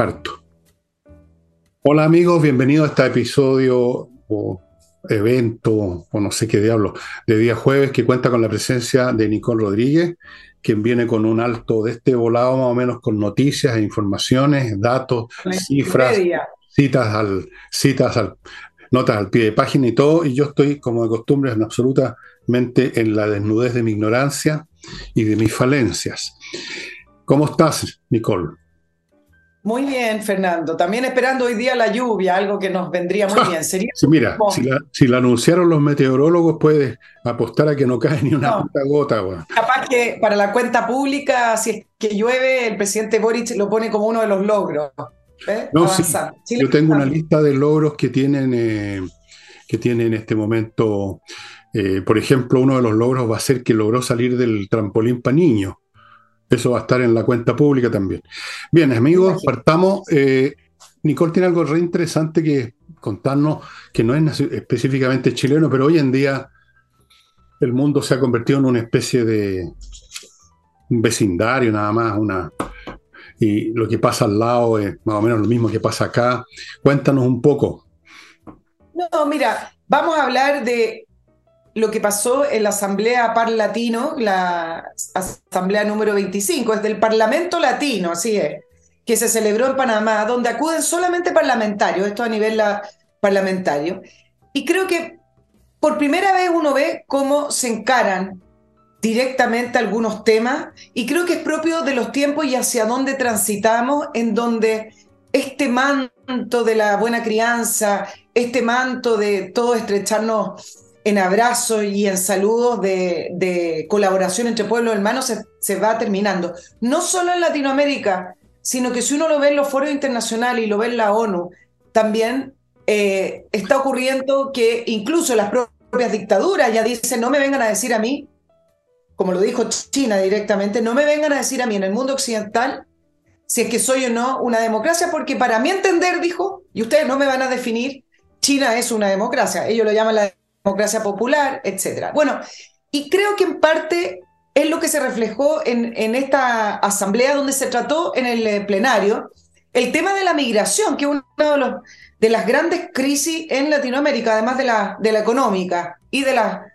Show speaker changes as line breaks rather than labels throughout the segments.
Parto. Hola amigos, bienvenidos a este episodio o evento o no sé qué diablo de día jueves que cuenta con la presencia de Nicole Rodríguez, quien viene con un alto de este volado más o menos con noticias e informaciones, datos, cifras, citas al, citas al, notas al pie de página y todo, y yo estoy como de costumbre en absolutamente en la desnudez de mi ignorancia y de mis falencias. ¿Cómo estás, Nicole?
Muy bien, Fernando. También esperando hoy día la lluvia, algo que nos vendría muy bien.
Sería mira, si la, anunciaron los meteorólogos, puedes apostar a que no cae ni una puta gota.
Capaz que para la cuenta pública, si es que llueve, el presidente Boric lo pone como uno de los logros.
¿eh? No, sí, yo tengo una lista de logros que tienen, eh, que tienen en este momento. Eh, por ejemplo, uno de los logros va a ser que logró salir del trampolín para niños. Eso va a estar en la cuenta pública también. Bien, amigos, partamos. Eh, Nicole tiene algo re interesante que contarnos, que no es específicamente chileno, pero hoy en día el mundo se ha convertido en una especie de un vecindario nada más, una, y lo que pasa al lado es más o menos lo mismo que pasa acá. Cuéntanos un poco.
No, mira, vamos a hablar de lo que pasó en la Asamblea Par Latino, la Asamblea número 25, es del Parlamento Latino, así es, que se celebró en Panamá, donde acuden solamente parlamentarios, esto a nivel parlamentario. Y creo que por primera vez uno ve cómo se encaran directamente algunos temas y creo que es propio de los tiempos y hacia dónde transitamos, en donde este manto de la buena crianza, este manto de todo estrecharnos en abrazos y en saludos de, colaboración entre pueblos hermanos se, va terminando. No solo en Latinoamérica, sino que si uno lo ve en los foros internacionales y lo ve en la ONU, también eh, está ocurriendo que incluso las propias dictaduras ya dicen, no me vengan a decir a mí, como lo dijo China directamente, no me vengan a decir a mí en el mundo occidental si es que soy o no una democracia, porque para mi entender, dijo, y ustedes no me van a definir, China es una democracia. Ellos lo llaman la democracia popular, etc. Bueno, y creo que en parte es lo que se reflejó en, esta asamblea donde se trató en el eh, plenario el tema de la migración, que es una de, las grandes crisis en Latinoamérica, además de la, económica y de, la,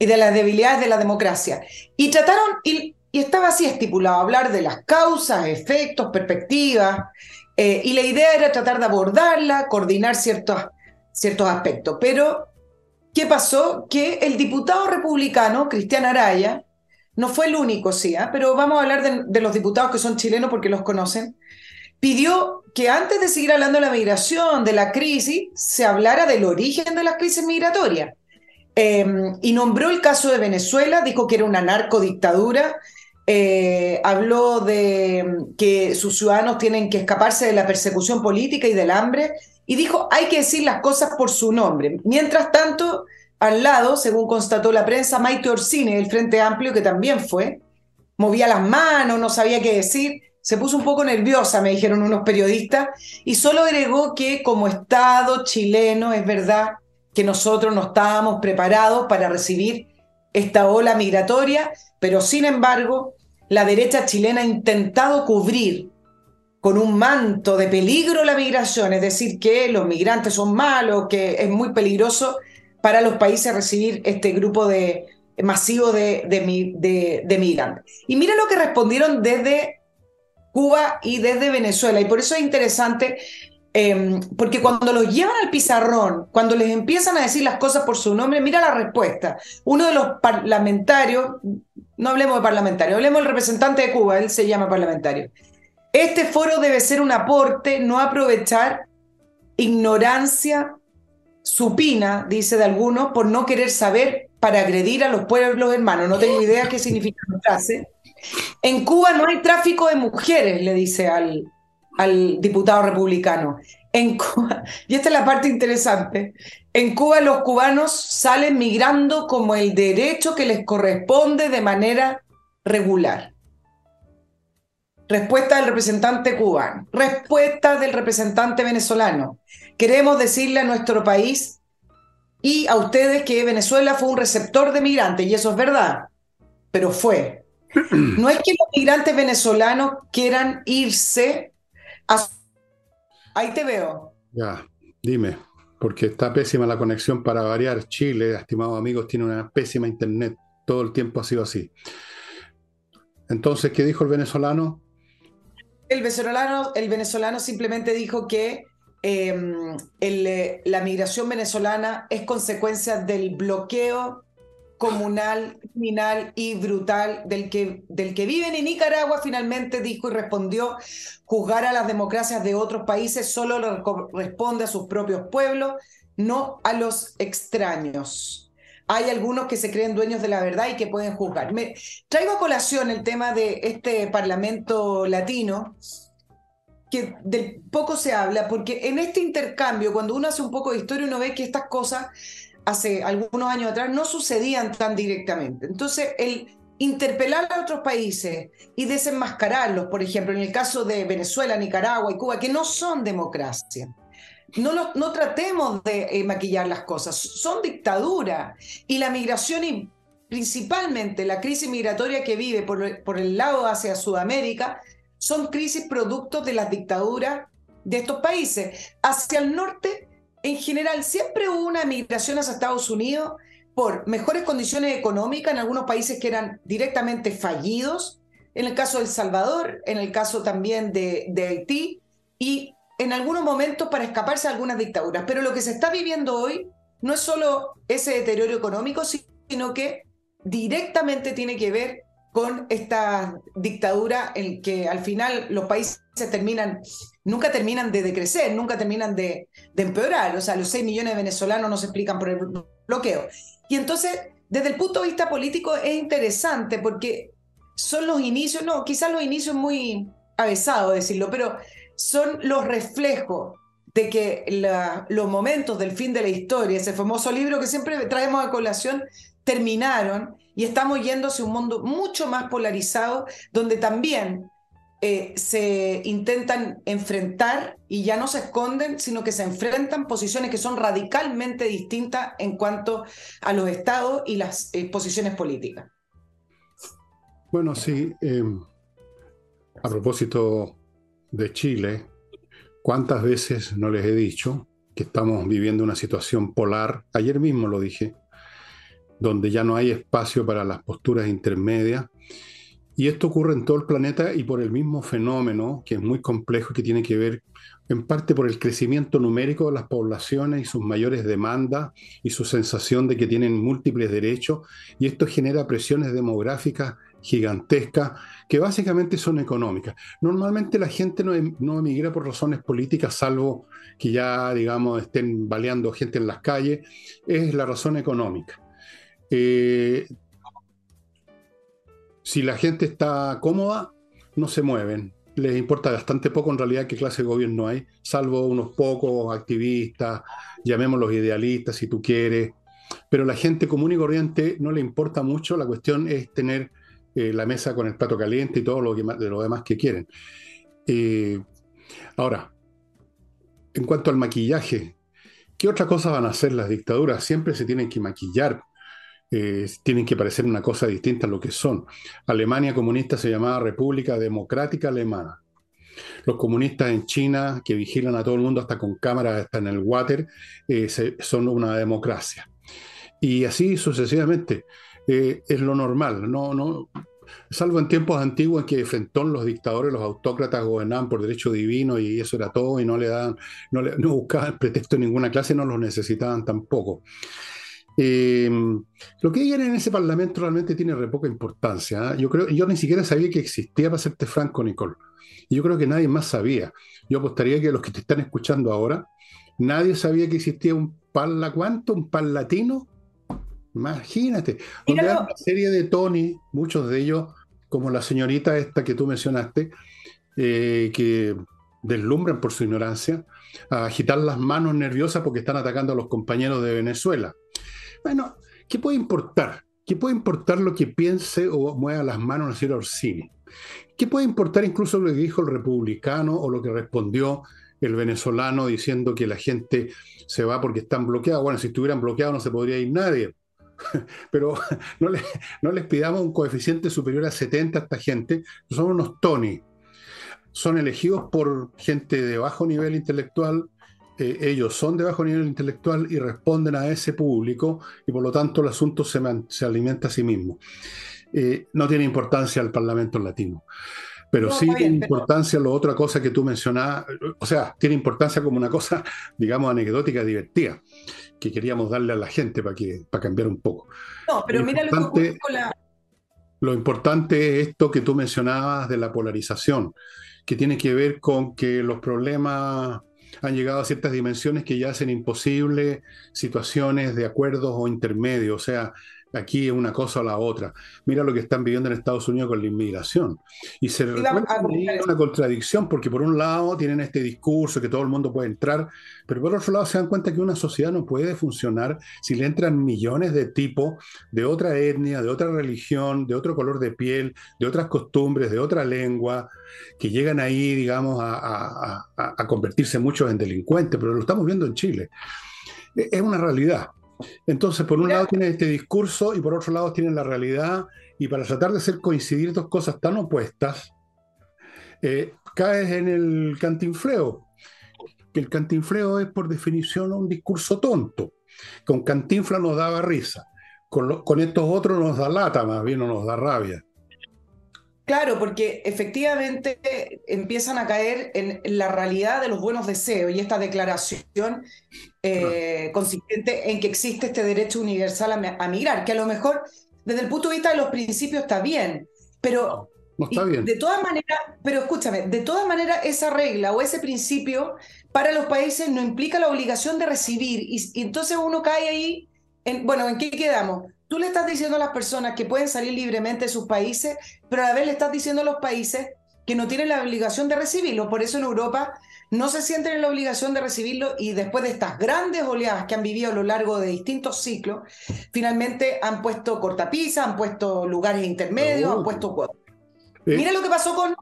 de las debilidades de la democracia. Y trataron, y, y estaba así estipulado, hablar de las causas, efectos, perspectivas, eh, y la idea era tratar de abordarla, coordinar ciertos, ciertos aspectos. Pero ¿Qué pasó? Que el diputado republicano, Cristian Araya, no fue el único, sí, ¿ah? pero vamos a hablar de, los diputados que son chilenos porque los conocen, pidió que antes de seguir hablando de la migración, de la crisis, se hablara del origen de las crisis migratorias. Em, y nombró el caso de Venezuela, dijo que era una narcodictadura, eh, habló de que sus ciudadanos tienen que escaparse de la persecución política y del hambre, y dijo, hay que decir las cosas por su nombre. Mientras tanto, al lado, según constató la prensa, Maite Orsini, del Frente Amplio, que también fue, movía las manos, no sabía qué decir, se puso un poco nerviosa, me dijeron unos periodistas, y solo agregó que como Estado chileno es verdad que nosotros no estábamos preparados para recibir esta ola migratoria, pero sin embargo, la derecha chilena ha intentado cubrir con un manto de peligro la migración, es decir, que los migrantes son malos, que es muy peligroso para los países recibir este grupo de, masivo de, de, migrantes. Y mira lo que respondieron desde Cuba y desde Venezuela, y por eso es interesante, em, porque cuando los llevan al pizarrón, cuando les empiezan a decir las cosas por su nombre, mira la respuesta. Uno de los parlamentarios, no hablemos de parlamentario, hablemos del representante de Cuba, él se llama parlamentario este foro debe ser un aporte, no aprovechar ignorancia supina, dice de algunos, por no querer saber para agredir a los pueblos hermanos. No tengo idea qué significa la frase. En Cuba no hay tráfico de mujeres, le dice al, al diputado republicano. Y esta es la parte interesante, en Cuba los cubanos salen migrando como el derecho que les corresponde de manera regular. Respuesta del representante cubano. Respuesta del representante venezolano. Queremos decirle a nuestro país y a ustedes que Venezuela fue un receptor de migrantes, y eso es verdad, pero fue. No es que los migrantes venezolanos quieran irse a Ahí te veo.
Ya, dime, porque está pésima la conexión para variar. Chile, estimados amigos, tiene una pésima internet. Todo el tiempo ha sido así. Entonces, ¿qué dijo el venezolano?
El venezolano, el venezolano simplemente dijo que em, eh, la migración venezolana es consecuencia del bloqueo comunal, criminal y brutal del que, del que viven en Nicaragua, finalmente dijo y respondió, juzgar a las democracias de otros países solo le corresponde a sus propios pueblos, no a los extraños. Hay algunos que se creen dueños de la verdad y que pueden juzgar. Traigo a colación el tema de este Parlamento latino, que de poco se habla, porque en este intercambio, cuando uno hace un poco de historia, uno ve que estas cosas hace algunos años atrás no sucedían tan directamente. Entonces, el interpelar a otros países y desenmascararlos, por ejemplo, en el caso de Venezuela, Nicaragua y Cuba, que no son democracia. No, no tratemos de eh, maquillar las cosas, son dictaduras y la migración y principalmente la crisis migratoria que vive por, el lado hacia Sudamérica son crisis producto de las dictaduras de estos países. Hacia el norte en general siempre hubo una migración hacia Estados Unidos por mejores condiciones económicas. En algunos países que eran directamente fallidos, en el caso de El Salvador, en el caso también de, de Haití, y en algunos momentos para escaparse de algunas dictaduras. Pero lo que se está viviendo hoy no es solo ese deterioro económico, sino que directamente tiene que ver con esta dictadura en que al final los países terminan, nunca terminan de decrecer, nunca terminan de, empeorar. O sea, los 6 millones de venezolanos no se explican por el bloqueo. Y entonces, desde el punto de vista político, es interesante porque son los inicios, no, quizás los inicios muy avesado decirlo, pero son los reflejos de que los momentos del fin de la historia, ese famoso libro que siempre traemos a colación, terminaron y estamos yendo hacia un mundo mucho más polarizado, donde también eh, se intentan enfrentar y ya no se esconden, sino que se enfrentan posiciones que son radicalmente distintas en cuanto a los estados y las eh, posiciones políticas.
Bueno, sí. Em, a propósito de Chile, ¿cuántas veces no les he dicho que estamos viviendo una situación polar? Ayer mismo lo dije donde ya no hay espacio para las posturas intermedias. Y esto ocurre en todo el planeta y por el mismo fenómeno, que es muy complejo, que tiene que ver en parte por el crecimiento numérico de las poblaciones y sus mayores demandas y su sensación de que tienen múltiples derechos. Y esto genera presiones demográficas gigantescas que básicamente son económicas. Normalmente la gente no, em, no emigra por razones políticas, salvo que ya, digamos, estén baleando gente en las calles, es la razón económica. Eh, si la gente está cómoda, no se mueven. Les importa bastante poco en realidad qué clase de gobierno hay, salvo unos pocos activistas, llamémoslos idealistas si tú quieres. Pero la gente común y corriente no le importa mucho, la cuestión es tener eh, la mesa con el plato caliente y todo lo, que, demás que quieren. Eh, ahora, en cuanto al maquillaje, ¿qué otra cosa van a hacer las dictaduras? Siempre se tienen que maquillar eh, tienen que parecer una cosa distinta a lo que son. Alemania comunista se llamaba República Democrática Alemana. Los comunistas en China, que vigilan a todo el mundo hasta con cámaras, hasta en el water, son una democracia. Y así sucesivamente. Eh, es lo normal. No, no, salvo en tiempos antiguos en que frentón los dictadores, los autócratas gobernaban por derecho divino y eso era todo y no le daban, no, le, buscaban pretexto en ninguna clase, no los necesitaban tampoco. Eh, lo que digan en ese parlamento realmente tiene re poca importancia. ¿ah? Yo creo, yo ni siquiera sabía que existía, para serte franco, Nicole. Yo creo que nadie más sabía. Yo apostaría que los que te están escuchando ahora, nadie sabía que existía un la ¿cuánto? ¿Un latino Imagínate. Donde hay una serie de Tony, muchos de ellos, como la señorita esta que tú mencionaste, eh, que deslumbran por su ignorancia, a agitar las manos nerviosas porque están atacando a los compañeros de Venezuela. Bueno, ¿qué puede importar? ¿Qué puede importar lo que piense o mueva las manos el señor Orsini? ¿Qué puede importar incluso lo que dijo el republicano o lo que respondió el venezolano diciendo que la gente se va porque están bloqueados? Bueno, si estuvieran bloqueados no se podría ir nadie. Pero no, no les pidamos un coeficiente superior a 70 a esta gente, son unos Tony. son elegidos por gente de bajo nivel intelectual, eh, ellos son de bajo nivel intelectual y responden a ese público y por lo tanto el asunto se, se alimenta a sí mismo. Eh, no tiene importancia el Parlamento latino. Pero sí tiene importancia lo otra cosa que tú mencionabas, o sea, tiene importancia como una cosa, digamos, anecdótica, divertida, que queríamos darle a la gente para, que, para cambiar un poco.
No, pero mira lo que con la...
Lo importante es esto que tú mencionabas de la polarización, que tiene que ver con que los problemas han llegado a ciertas dimensiones que ya hacen imposible situaciones de acuerdos o intermedios. O sea, aquí es una cosa o la otra. Mira lo que están viviendo en Estados Unidos con la inmigración. Y se recuerda una contradicción, porque por un lado tienen este discurso que todo el mundo puede entrar, pero por otro lado se dan cuenta que una sociedad no puede funcionar si le entran millones de tipos de otra etnia, de otra religión, de otro color de piel, de otras costumbres, de otra lengua, que llegan ahí, digamos, a, a convertirse muchos en delincuentes, pero lo estamos viendo en Chile. E, es una realidad. Entonces, por un lado tienen este discurso y por otro lado tienen la realidad, y para tratar de hacer coincidir dos cosas tan opuestas, eh, caes en el cantinfleo, que el cantinfleo es por definición un discurso tonto. Con cantinfla nos daba risa, con, con estos otros nos da lata, más bien nos da rabia.
Claro, porque efectivamente empiezan a caer en la realidad de los buenos deseos y esta declaración eh, consistente en que existe este derecho universal a, migrar, que a lo mejor desde el punto de vista de los principios está bien, pero
no, está bien.
de todas maneras, pero escúchame, de todas maneras esa regla o ese principio para los países no implica la obligación de recibir y, y entonces uno cae ahí, en, bueno, ¿en qué quedamos? Tú le estás diciendo a las personas que pueden salir libremente de sus países, pero a la vez le estás diciendo a los países que no tienen la obligación de recibirlo. Por eso en Europa no se sienten en la obligación de recibirlo y después de estas grandes oleadas que han vivido a lo largo de distintos ciclos, finalmente han puesto cortapisas, han puesto lugares intermedios, han puesto cuotas. Mira lo que pasó con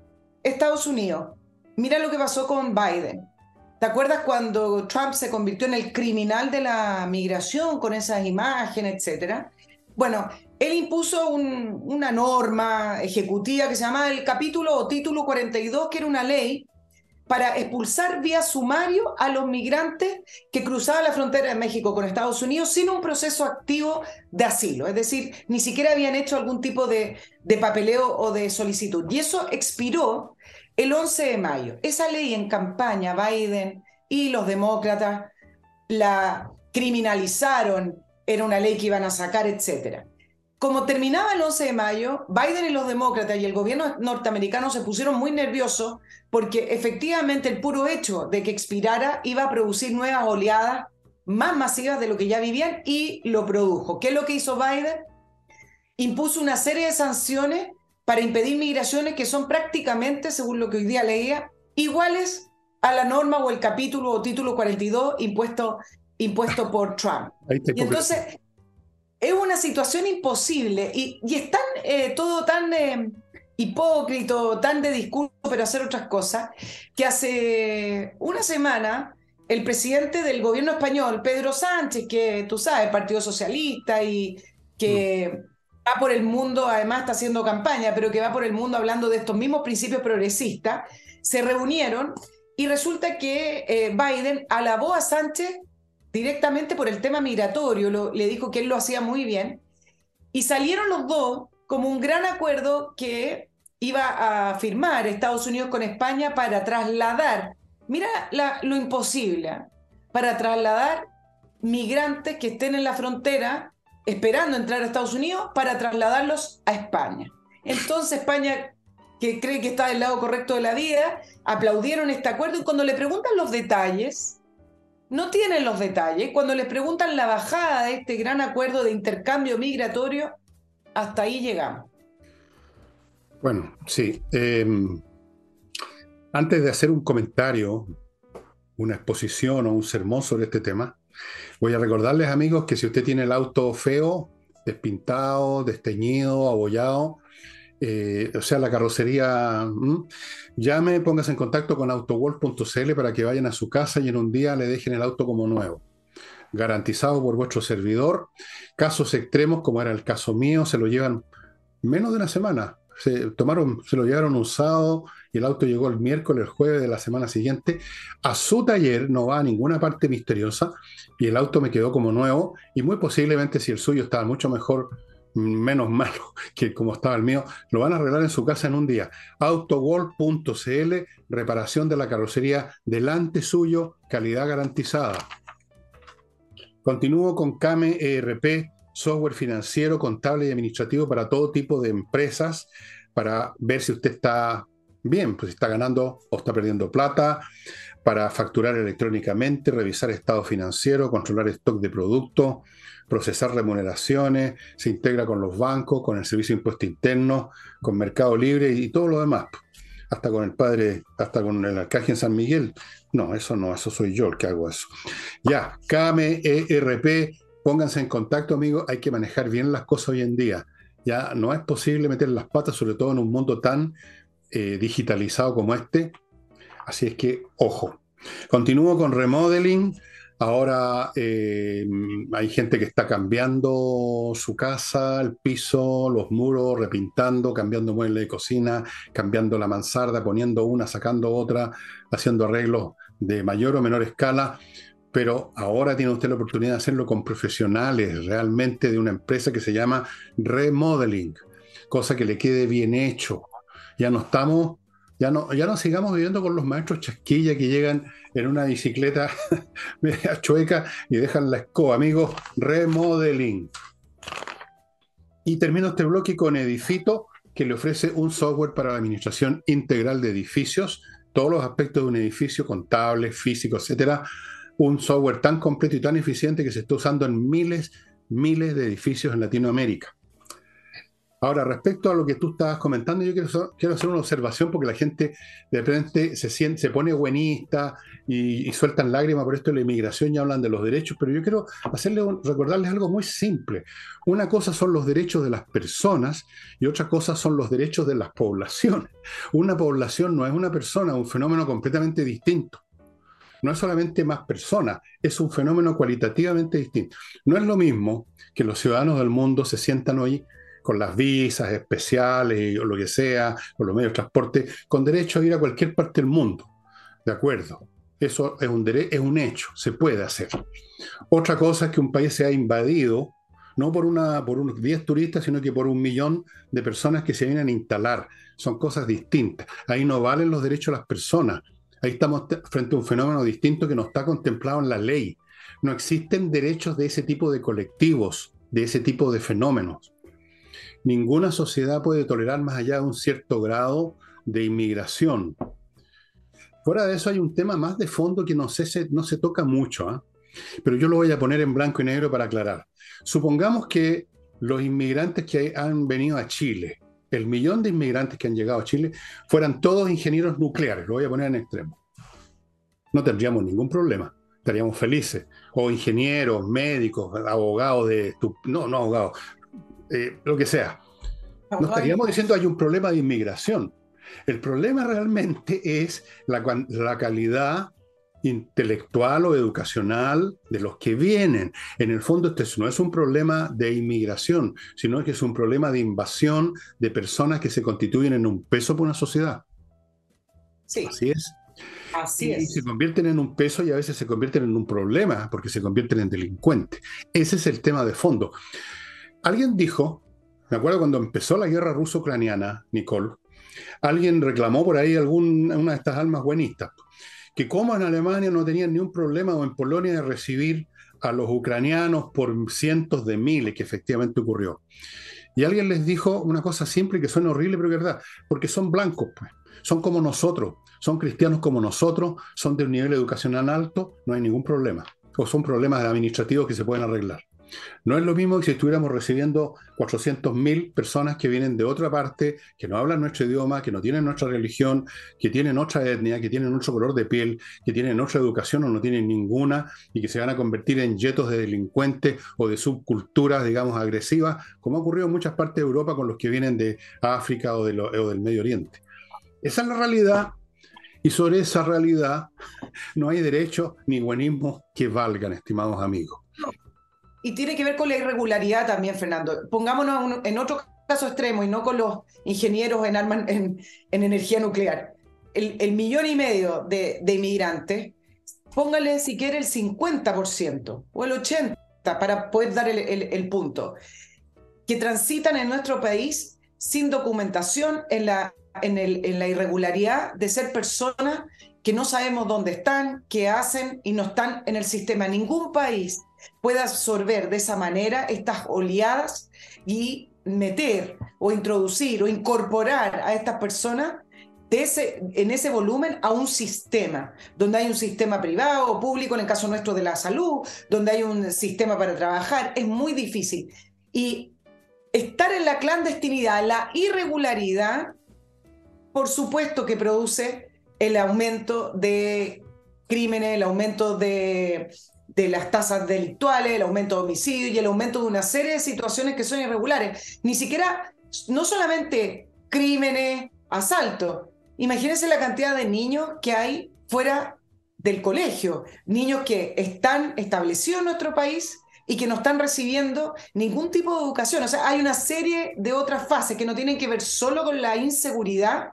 Estados Unidos, mira lo que pasó con Biden. ¿Te acuerdas cuando Trump se convirtió en el criminal de la migración con esas imágenes, etcétera? Bueno, él impuso una norma ejecutiva que se llama el capítulo o título 42, que era una ley para expulsar vía sumario a los migrantes que cruzaban la frontera de México con Estados Unidos sin un proceso activo de asilo. Es decir, ni siquiera habían hecho algún tipo de, de papeleo o de solicitud. Y eso expiró el 11 de mayo. Esa ley en campaña, Biden y los demócratas la criminalizaron era una ley que iban a sacar, etc. Como terminaba el 11 de mayo, Biden y los demócratas y el gobierno norteamericano se pusieron muy nerviosos porque efectivamente el puro hecho de que expirara iba a producir nuevas oleadas más masivas de lo que ya vivían y lo produjo. ¿Qué es lo que hizo Biden? Impuso una serie de sanciones para impedir migraciones que son prácticamente, según lo que hoy día leía, iguales a la norma o el capítulo o título 42 impuesto impuesto por Trump. Y entonces es una situación imposible y, y es tan, eh, todo tan eh, hipócrito, tan de discurso, pero hacer otras cosas, que hace una semana el presidente del gobierno español, Pedro Sánchez, que tú sabes, Partido Socialista y que mm. va por el mundo, además está haciendo campaña, pero que va por el mundo hablando de estos mismos principios progresistas, se reunieron y resulta que eh, Biden alabó a Sánchez directamente por el tema migratorio, le dijo que él lo hacía muy bien, y salieron los dos como un gran acuerdo que iba a firmar Estados Unidos con España para trasladar, mira lo imposible, para trasladar migrantes que estén en la frontera esperando entrar a Estados Unidos para trasladarlos a España. Entonces España, que cree que está del lado correcto de la vida, aplaudieron este acuerdo y cuando le preguntan los detalles, no tienen los detalles. Cuando les preguntan la bajada de este gran acuerdo de intercambio migratorio, hasta ahí llegamos.
Bueno, sí. Em, antes de hacer un comentario, una exposición o un sermón sobre este tema, voy a recordarles, amigos, que si usted tiene el auto feo, despintado, desteñido, abollado, eh, o sea, la carrocería, llame, póngase en contacto con autowolf.cl para que vayan a su casa y en un día le dejen el auto como nuevo. Garantizado por vuestro servidor. Casos extremos, como era el caso mío, se lo llevan menos de una semana. Se tomaron, se lo llevaron usado y el auto llegó el miércoles, el jueves de la semana siguiente. A su taller no va a ninguna parte misteriosa y el auto me quedó como nuevo y muy posiblemente si el suyo estaba mucho mejor, menos malo que como estaba el mío, lo van a arreglar en su casa en un día. Autoworld.cl, reparación de la carrocería delante suyo, calidad garantizada. Continúo con Kame ERP, software financiero, contable y administrativo para todo tipo de empresas, para ver si usted está bien, pues está ganando o está perdiendo plata, para facturar electrónicamente, revisar estado financiero, controlar stock de productos, procesar remuneraciones, se integra con los bancos, con el Servicio de Impuesto Interno, con Mercado Libre y todo lo demás. Hasta con el padre, hasta con el alcaje en San Miguel. No, eso no, eso soy yo el que hago eso. Ya, KMERP, pónganse en contacto, amigos. Hay que manejar bien las cosas hoy en día. Ya no es posible meter las patas, sobre todo en un mundo tan eh, digitalizado como este. Así es que, ojo. Continúo con remodeling. Ahora eh, hay gente que está cambiando su casa, el piso, los muros, repintando, cambiando muebles de cocina, cambiando la mansarda, poniendo una, sacando otra, haciendo arreglos de mayor o menor escala. Pero ahora tiene usted la oportunidad de hacerlo con profesionales realmente de una empresa que se llama Remodeling, cosa que le quede bien hecho. Ya no estamos ya no, ya no sigamos viviendo con los maestros chasquilla que llegan en una bicicleta media chueca y dejan la escoba. Amigos, remodeling. Y termino este bloque con Edifito, que le ofrece un software para la administración integral de edificios, todos los aspectos de un edificio, contables, físicos, etcétera. Un software tan completo y tan eficiente que se está usando en miles, miles de edificios en Latinoamérica. Ahora, respecto a lo que tú estabas comentando, yo quiero, hacer una observación porque la gente de repente se, siente, se pone buenista y, sueltan lágrimas por esto de la inmigración y hablan de los derechos, pero yo quiero hacerle recordarles algo muy simple. Una cosa son los derechos de las personas y otra cosa son los derechos de las poblaciones. Una población no es una persona, es un fenómeno completamente distinto no es solamente más personas, es un fenómeno cualitativamente distinto. No es lo mismo que los ciudadanos del mundo se sientan hoy con las visas especiales o lo que sea, con los medios de transporte, con derecho a ir a cualquier parte del mundo. ¿De acuerdo? Eso es un, es un hecho, se puede hacer. Otra cosa es que un país sea invadido, no por, una, por unos 10 turistas, sino que por un millón de personas que se vienen a instalar. Son cosas distintas. Ahí no valen los derechos de las personas. Ahí estamos frente a un fenómeno distinto que no está contemplado en la ley. No existen derechos de ese tipo de colectivos, de ese tipo de fenómenos ninguna sociedad puede tolerar más allá de un cierto grado de inmigración. Fuera de eso hay un tema más de fondo que no, se, no se toca mucho, ¿ah? pero yo lo voy a poner en blanco y negro para aclarar. Supongamos que los inmigrantes que han venido a Chile, el millón de inmigrantes que han llegado a Chile, fueran todos ingenieros nucleares, lo voy a poner en extremo. No tendríamos ningún problema, estaríamos felices. O ingenieros, médicos, abogados de... No, no abogados, eh, lo que sea. No estaríamos diciendo hay un problema de inmigración. El problema realmente es la, la calidad intelectual o educacional de los que vienen. En el fondo, este no es un problema de inmigración, sino que es un problema de invasión de personas que se constituyen en un peso para una sociedad.
Sí.
Así es.
Así
y, se convierten en un peso y a veces se convierten en un problema porque se convierten en delincuentes. Ese es el tema de fondo. Alguien dijo, me acuerdo cuando empezó la guerra ruso-ucraniana, Nicole, alguien reclamó por ahí alguna una de estas almas buenistas, que como en Alemania no tenían ni un problema o en Polonia de recibir a los ucranianos por cientos de miles, que efectivamente ocurrió. Y alguien les dijo una cosa simple que suena horrible, pero es verdad, porque son blancos, pues. Son como nosotros, son cristianos como nosotros, son de un nivel educacional alto, no hay ningún problema. O son problemas administrativos que se pueden arreglar. No es lo mismo que si estuviéramos recibiendo 400.000 personas que vienen de otra parte, que no hablan nuestro idioma, que no tienen nuestra religión, que tienen otra etnia, que tienen otro color de piel, que tienen otra educación o no tienen ninguna y que se van a convertir en yetos de delincuentes o de subculturas, digamos, agresivas, como ha ocurrido en muchas partes de Europa con los que vienen de África o, del Medio Oriente. Esa es la realidad y sobre esa realidad no hay derecho ni buenismo que valgan, estimados amigos.
Y tiene que ver con la irregularidad también, Fernando. Pongámonos en otro caso extremo y no con los ingenieros en, armas, en, energía nuclear, el, millón y medio de, inmigrantes, póngale si quiere el 50% o el 80% para poder dar el, punto, que transitan en nuestro país sin documentación en la, en, en la irregularidad de ser personas que no sabemos dónde están, qué hacen y no están en el sistema. Ningún país puede absorber de esa manera estas oleadas y meter o introducir o incorporar a estas personas ese, en ese volumen a un sistema, donde hay un sistema privado o público, en el caso nuestro de la salud, donde hay un sistema para trabajar, es muy difícil. Y estar en la clandestinidad, la irregularidad, por supuesto que produce el aumento de crímenes, el aumento de de las tasas delictuales, el aumento de homicidios y el aumento de una serie de situaciones que son irregulares. Ni siquiera, no solamente crímenes, asaltos. Imagínense la cantidad de niños que hay fuera del colegio, niños que están establecidos en nuestro país y que no están recibiendo ningún tipo de educación. O sea, hay una serie de otras fases que no tienen que ver solo con la inseguridad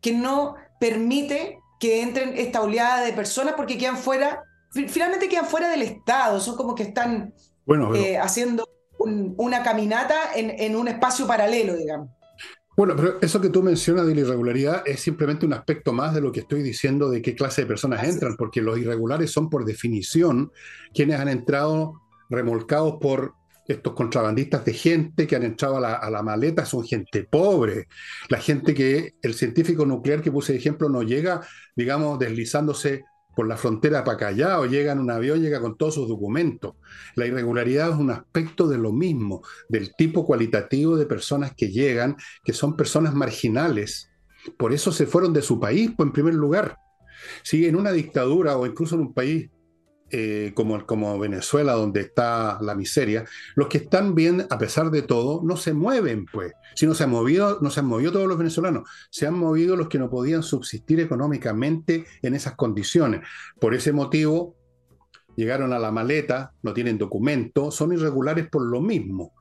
que no permite que entren esta oleada de personas porque quedan fuera finalmente quedan fuera del Estado, son como que están eh, haciendo una caminata en, un espacio paralelo, digamos.
Bueno, pero eso que tú mencionas de la irregularidad es simplemente un aspecto más de lo que estoy diciendo de qué clase de personas entran, porque los irregulares son por definición quienes han entrado remolcados por estos contrabandistas de gente que han entrado a la, a la, maleta son gente pobre. La gente que el científico nuclear que puse de ejemplo no llega, digamos, deslizándose por la frontera para Callao, llega en un avión, llega con todos sus documentos. La irregularidad es un aspecto de lo mismo, del tipo cualitativo de personas que llegan, que son personas marginales. Por eso se fueron de su país, pues, en primer lugar. Si en una dictadura o incluso en un país eh, como, Venezuela, donde está la miseria, los que están bien, a pesar de todo, no se mueven, pues. Si no se han movido, no se han movido todos los venezolanos, se han movido los que no podían subsistir económicamente en esas condiciones. Por ese motivo, llegaron a la maleta, no tienen documento, son irregulares por lo mismo.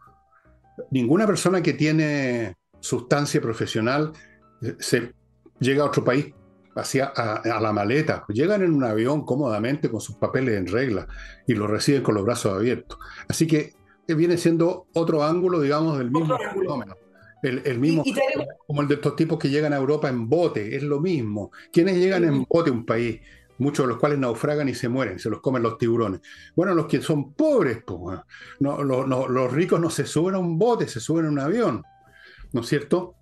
Ninguna persona que tiene sustancia profesional eh, se llega a otro país hacia a, la maleta. Llegan en un avión cómodamente con sus papeles en regla y lo reciben con los brazos abiertos. Así que eh, viene siendo otro ángulo, digamos, del mismo fenómeno. El, mismo, como el de estos tipos que llegan a Europa en bote, es lo mismo. ¿Quiénes llegan en bote a un país? Muchos de los cuales naufragan y se mueren, se los comen los tiburones. Bueno, los que son pobres, no, los ricos no se suben a un bote, se suben a un avión, ¿no es cierto?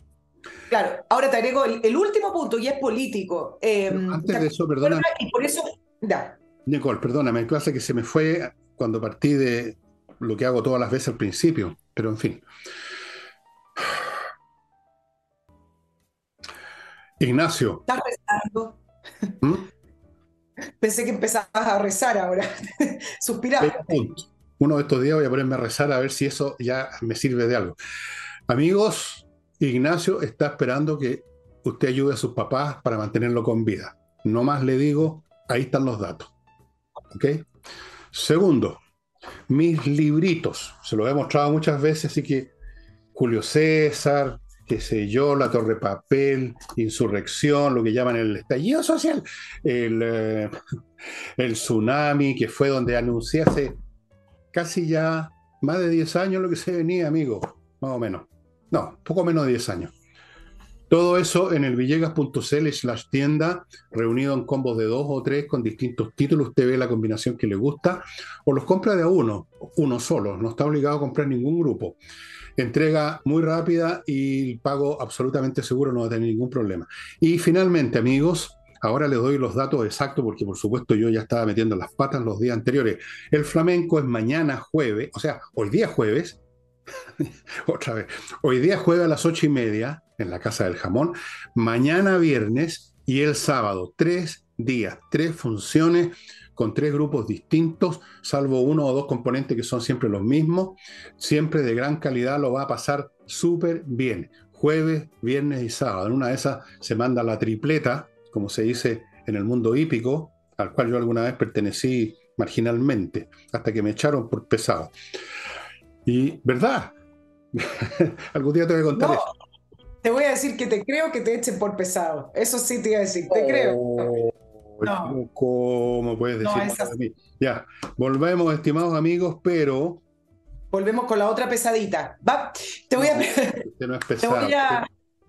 Claro, ahora te agrego el, último punto y es político.
Em, antes de eso, perdona.
Y por eso,
Nicole, perdóname, clase que se me fue cuando partí de lo que hago todas las veces al principio, pero en fin. Ignacio.
¿Estás rezando? ¿Mm? Pensé que empezabas a rezar ahora. Suspirar.
Uno de estos días voy a ponerme a rezar a ver si eso ya me sirve de algo. Amigos, Ignacio está esperando que usted ayude a sus papás para mantenerlo con vida. No más le digo, ahí están los datos. ¿Ok? Segundo, mis libritos. Se los he mostrado muchas veces, así que Julio César, qué sé yo, la Torre Papel, Insurrección, lo que llaman el estallido social, el, eh, el tsunami, que fue donde anuncié hace casi ya más de 10 años lo que se venía, amigo, más o menos. No, poco menos de 10 años. Todo eso en el villegas.cl slash tienda, reunido en combos de dos o tres con distintos títulos. Usted ve la combinación que le gusta o los compra de uno, uno solo. No está obligado a comprar ningún grupo. Entrega muy rápida y pago absolutamente seguro, no va a tener ningún problema. Y finalmente, amigos, ahora les doy los datos exactos porque por supuesto yo ya estaba metiendo las patas los días anteriores. El flamenco es mañana jueves, o sea, hoy día jueves, Otra vez. Hoy día juega a las ocho y media en la Casa del Jamón. Mañana viernes y el sábado. Tres días, tres funciones con tres grupos distintos, salvo uno o dos componentes que son siempre los mismos. Siempre de gran calidad, lo va a pasar súper bien. Jueves, viernes y sábado. En una de esas se manda la tripleta, como se dice en el mundo hípico, al cual yo alguna vez pertenecí marginalmente, hasta que me echaron por pesado. Y, ¿verdad? Algún día te voy a contar eso.
Te voy a decir que te creo que te echen por pesado. Eso sí te iba a decir, te creo.
Oh, no. ¿Cómo puedes decir Ya, volvemos, estimados amigos, pero.
Volvemos con la otra pesadita. Va, te voy a.
Usted no es pesado.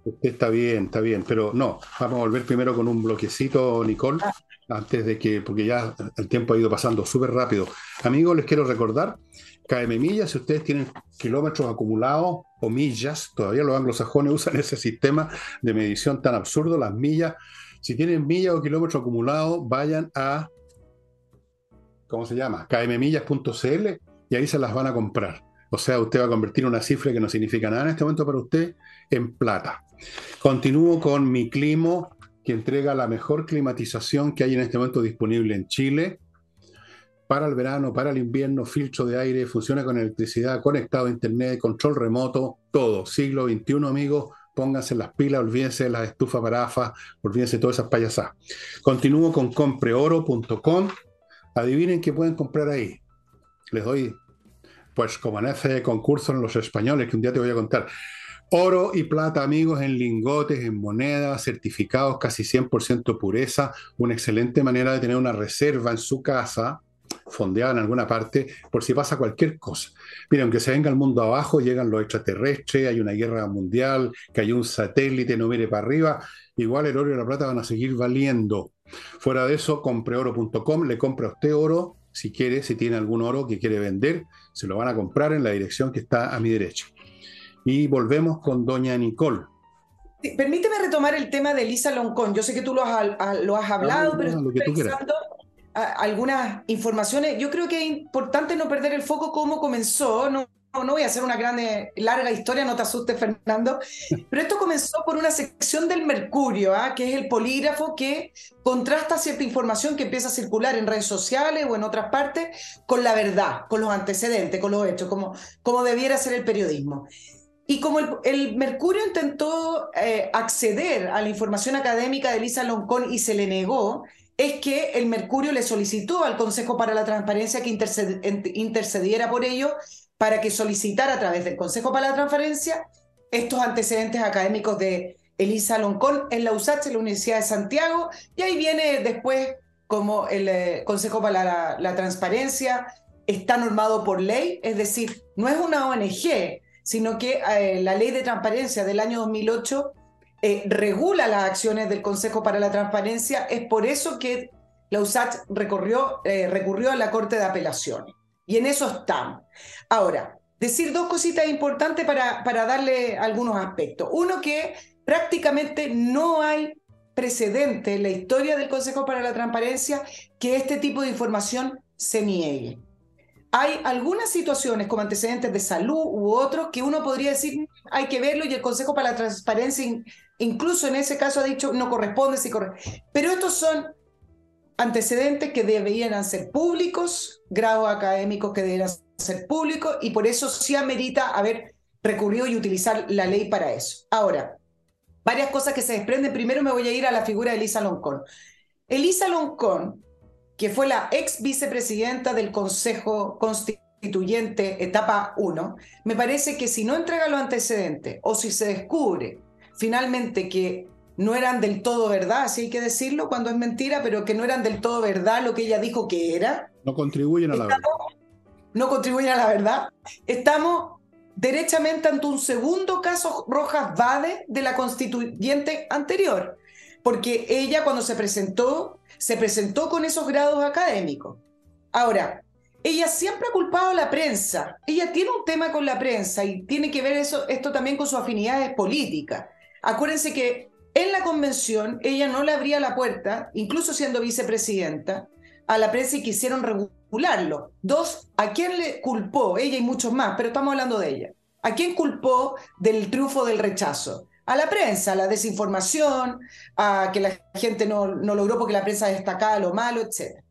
Usted está bien, está bien, pero no, vamos a volver primero con un bloquecito, Nicole, ah. antes de que, porque ya el tiempo ha ido pasando súper rápido. Amigos, les quiero recordar, KM Millas, si ustedes tienen kilómetros acumulados o millas, todavía los anglosajones usan ese sistema de medición tan absurdo, las millas, si tienen millas o kilómetros acumulados, vayan a, ¿cómo se llama? kmmillas.cl y ahí se las van a comprar. O sea, usted va a convertir una cifra que no significa nada en este momento para usted en plata. Continúo con mi climo, que entrega la mejor climatización que hay en este momento disponible en Chile. Para el verano, para el invierno, filtro de aire, funciona con electricidad, conectado a internet, control remoto, todo. Siglo XXI, amigos, pónganse las pilas, olvídense de las estufas parafa, olvídense de todas esas payasadas. Continúo con compreoro.com. Adivinen qué pueden comprar ahí. Les doy, pues como en ese concurso en los españoles, que un día te voy a contar. Oro y plata, amigos, en lingotes, en monedas, certificados casi 100% pureza, una excelente manera de tener una reserva en su casa, fondeada en alguna parte, por si pasa cualquier cosa. Mira, aunque se venga el mundo abajo, llegan los extraterrestres, hay una guerra mundial, que hay un satélite, no mire para arriba, igual el oro y la plata van a seguir valiendo. Fuera de eso, compreoro.com, le compra a usted oro, si quiere, si tiene algún oro que quiere vender, se lo van a comprar en la dirección que está a mi derecha. Y volvemos con doña Nicole.
permíteme retomar el tema de Lisa Loncón. Yo sé que tú lo has, lo has hablado, pero estoy pensando algunas informaciones. Yo creo que es importante no perder el foco cómo comenzó. No, no voy a hacer una grande, larga historia, no te asustes, Fernando. Pero esto comenzó por una sección del Mercurio, ¿ah? que es el polígrafo que contrasta cierta información que empieza a circular en redes sociales o en otras partes con la verdad, con los antecedentes, con los hechos, como, como debiera ser el periodismo. Y como el, Mercurio intentó eh, acceder a la información académica de Lisa Loncón y se le negó, es que el Mercurio le solicitó al Consejo para la Transparencia que intercediera por ello para que solicitara a través del Consejo para la Transparencia estos antecedentes académicos de Elisa Loncón en la USACH, en la Universidad de Santiago, y ahí viene después como el eh, Consejo para la Transparencia está normado por ley, es decir, no es una ONG, sino que eh, la ley de transparencia del año 2008 eh, regula las acciones del Consejo para la Transparencia. Es por eso que la USACH recorrió, eh, recurrió a la Corte de Apelaciones. Y en eso estamos. Ahora, decir dos cositas importantes para, para darle algunos aspectos. Uno, que prácticamente no hay precedente en la historia del Consejo para la Transparencia que este tipo de información se niegue hay algunas situaciones como antecedentes de salud u otros que uno podría decir hay que verlo y el Consejo para la Transparencia incluso en ese caso ha dicho no corresponde, sí corresponde. Pero estos son antecedentes que deberían ser públicos, grados académicos que deberían ser públicos y por eso sí amerita haber recurrido y utilizar la ley para eso. Ahora, varias cosas que se desprenden. Primero me voy a ir a la figura de Elisa Loncón. Elisa Loncón que fue la ex vicepresidenta del Consejo Constituyente, etapa 1, me parece que si no entrega los antecedentes o si se descubre finalmente que no eran del todo verdad, así hay que decirlo cuando es mentira, pero que no eran del todo verdad lo que ella dijo que era.
No contribuyen a la verdad.
No contribuyen a la verdad. Estamos derechamente ante un segundo caso Rojas Vade de la constituyente anterior, porque ella cuando se presentó se presentó con esos grados académicos. Ahora, ella siempre ha culpado a la prensa. Ella tiene un tema con la prensa y tiene que ver eso, esto también con sus afinidades políticas. Acuérdense que en la convención ella no le abría la puerta, incluso siendo vicepresidenta, a la prensa y quisieron regularlo. Dos, ¿a quién le culpó? Ella y muchos más, pero estamos hablando de ella. ¿A quién culpó del triunfo del rechazo? a la prensa, a la desinformación, a que la gente no, logró porque la prensa destacaba lo malo, etc.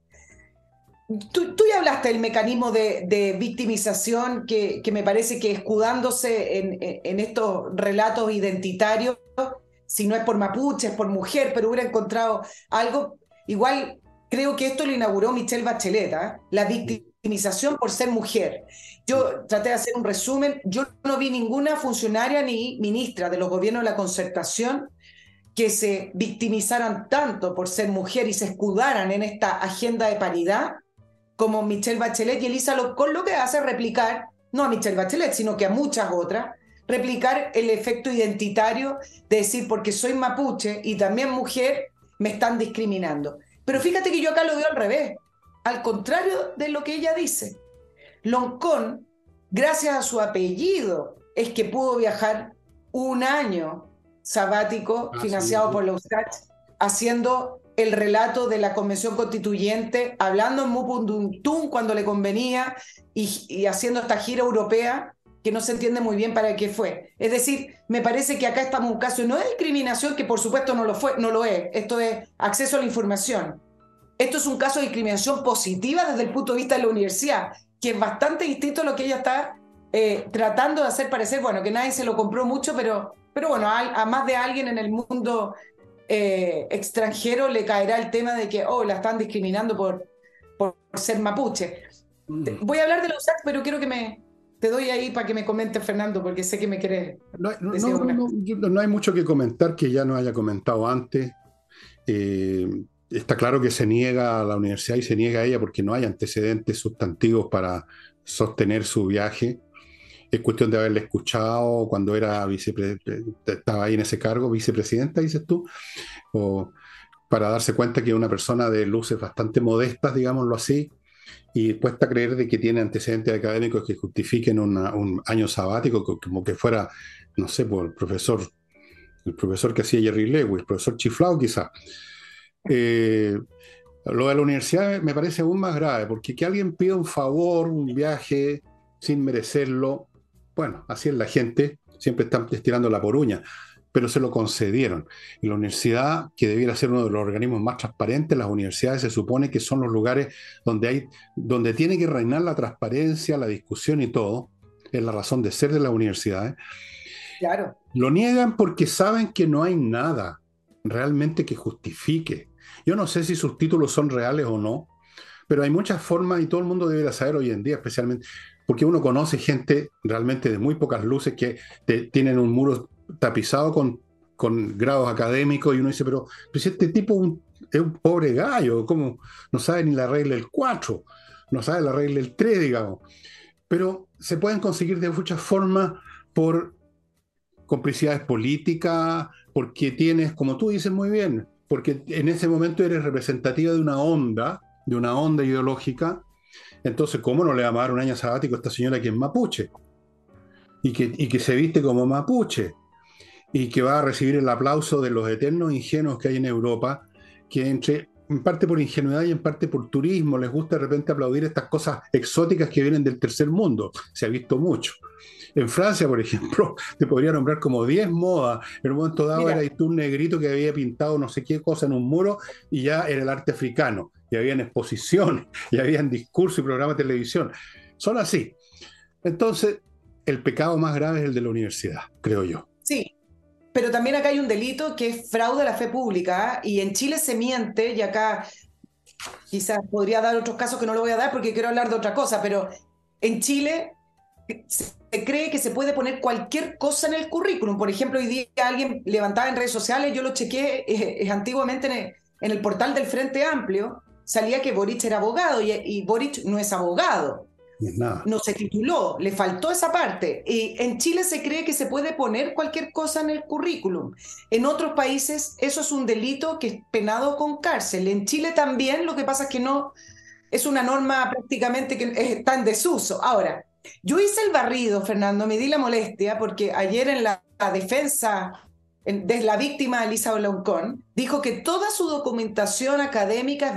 Tú, ya hablaste del mecanismo de, victimización que, que, me parece que escudándose en, en, estos relatos identitarios, si no es por mapuche, es por mujer, pero hubiera encontrado algo, igual creo que esto lo inauguró Michelle Bachelet, ¿eh? la victimización por ser mujer. Yo traté de hacer un resumen, yo no vi ninguna funcionaria ni ministra de los gobiernos de la concertación que se victimizaran tanto por ser mujer y se escudaran en esta agenda de paridad como Michelle Bachelet y Elisa con lo que hace replicar, no a Michelle Bachelet, sino que a muchas otras, replicar el efecto identitario de decir porque soy mapuche y también mujer, me están discriminando. Pero fíjate que yo acá lo veo al revés, al contrario de lo que ella dice. Loncón, gracias a su apellido, es que pudo viajar un año sabático ah, financiado por los USACH, haciendo el relato de la Convención Constituyente, hablando en Mupunduntum cuando le convenía y, haciendo esta gira europea que no se entiende muy bien para qué fue. Es decir, me parece que acá estamos en un caso no de discriminación, que por supuesto no lo fue, no lo es. Esto es acceso a la información. Esto es un caso de discriminación positiva desde el punto de vista de la universidad, que es bastante distinto a lo que ella está eh, tratando de hacer parecer, bueno, que nadie se lo compró mucho, pero, pero bueno, a, más de alguien en el mundo eh, extranjero le caerá el tema de que, oh, la están discriminando por, por ser mapuche. Mm. Voy a hablar de los actos, pero quiero que me, te doy ahí para que me comente Fernando, porque sé que me querés.
No, no, hay mucho que comentar que ya no haya comentado antes. Eh, está claro que se niega a la universidad y se niega a ella porque no hay antecedentes sustantivos para sostener su viaje. Es cuestión de haberle escuchado cuando era vicepresidenta, estaba ahí en ese cargo, vicepresidenta, dices tú, o para darse cuenta que una persona de luces bastante modestas, digámoslo así, y cuesta creer de que tiene antecedentes académicos que justifiquen un año sabático como que fuera, no sé, por el profesor, el profesor que hacía Jerry Lewis, el profesor Chiflao quizá. Eh, lo de la universidad me parece aún más grave, porque que alguien pida un favor, un viaje, sin merecerlo, bueno, así es la gente, siempre están estirando la poruña pero se lo concedieron. Y la universidad, que debiera ser uno de los organismos más transparentes, las universidades se supone que son los lugares donde, hay, donde tiene que reinar la transparencia, la discusión y todo, es la razón de ser de las universidades.
Claro.
Lo niegan porque saben que no hay nada realmente que justifique. Yo no sé si sus títulos son reales o no, pero hay muchas formas y todo el mundo debería saber hoy en día, especialmente porque uno conoce gente realmente de muy pocas luces que tienen un muro tapizado con, con grados académicos y uno dice, pero, si este tipo es un pobre gallo, ¿cómo no sabe ni la regla del 4? No sabe la regla del 3, digamos. Pero se pueden conseguir de muchas formas por complicidades políticas, porque tienes, como tú dices muy bien, porque en ese momento eres representativa de una onda, de una onda ideológica, entonces, ¿cómo no le va a dar un año sabático a esta señora que es mapuche? Y que, y que se viste como mapuche y que va a recibir el aplauso de los eternos ingenuos que hay en Europa, que entre en parte por ingenuidad y en parte por turismo les gusta de repente aplaudir estas cosas exóticas que vienen del tercer mundo. Se ha visto mucho. En Francia, por ejemplo, te podría nombrar como 10 modas. En un momento dado era un negrito que había pintado no sé qué cosa en un muro y ya era el arte africano. Y habían exposiciones, y habían discursos y programas de televisión. Son así. Entonces, el pecado más grave es el de la universidad, creo yo.
Sí, pero también acá hay un delito que es fraude a la fe pública ¿ah? y en Chile se miente y acá quizás podría dar otros casos que no lo voy a dar porque quiero hablar de otra cosa, pero en Chile se cree que se puede poner cualquier cosa en el currículum. Por ejemplo, hoy día alguien levantaba en redes sociales, yo lo chequé eh, antiguamente en el, portal del Frente Amplio, salía que Boric era abogado y, y Boric no es abogado. No se tituló, le faltó esa parte. Y en Chile se cree que se puede poner cualquier cosa en el currículum. En otros países eso es un delito que es penado con cárcel. En Chile también, lo que pasa es que no es una norma prácticamente que está en desuso. Ahora, yo hice el barrido, Fernando, me di la molestia porque ayer en la, defensa de la víctima Elisa Loncón dijo que toda su documentación académica es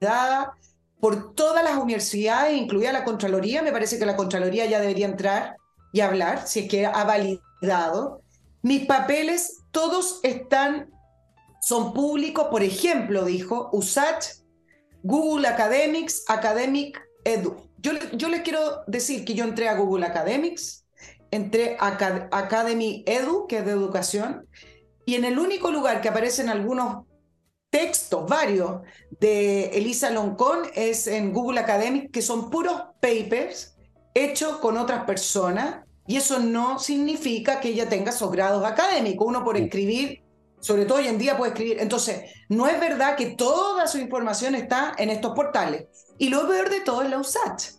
validada por todas las universidades, incluida la Contraloría. Me parece que la Contraloría ya debería entrar y hablar, si es que ha validado. Mis papeles, todos están, son públicos. Por ejemplo, dijo USACH, Google Academics, Academic Edu. Yo, yo les quiero decir que yo entré a Google Academics, entré a Academy Edu, que es de educación, y en el único lugar que aparecen algunos textos, varios, de Elisa Loncón, es en Google Academic, que son puros papers hechos con otras personas, y eso no significa que ella tenga esos grados académicos. Uno por escribir, sobre todo hoy en día puede escribir. Entonces, no es verdad que toda su información está en estos portales. Y lo peor de todo es la USACH.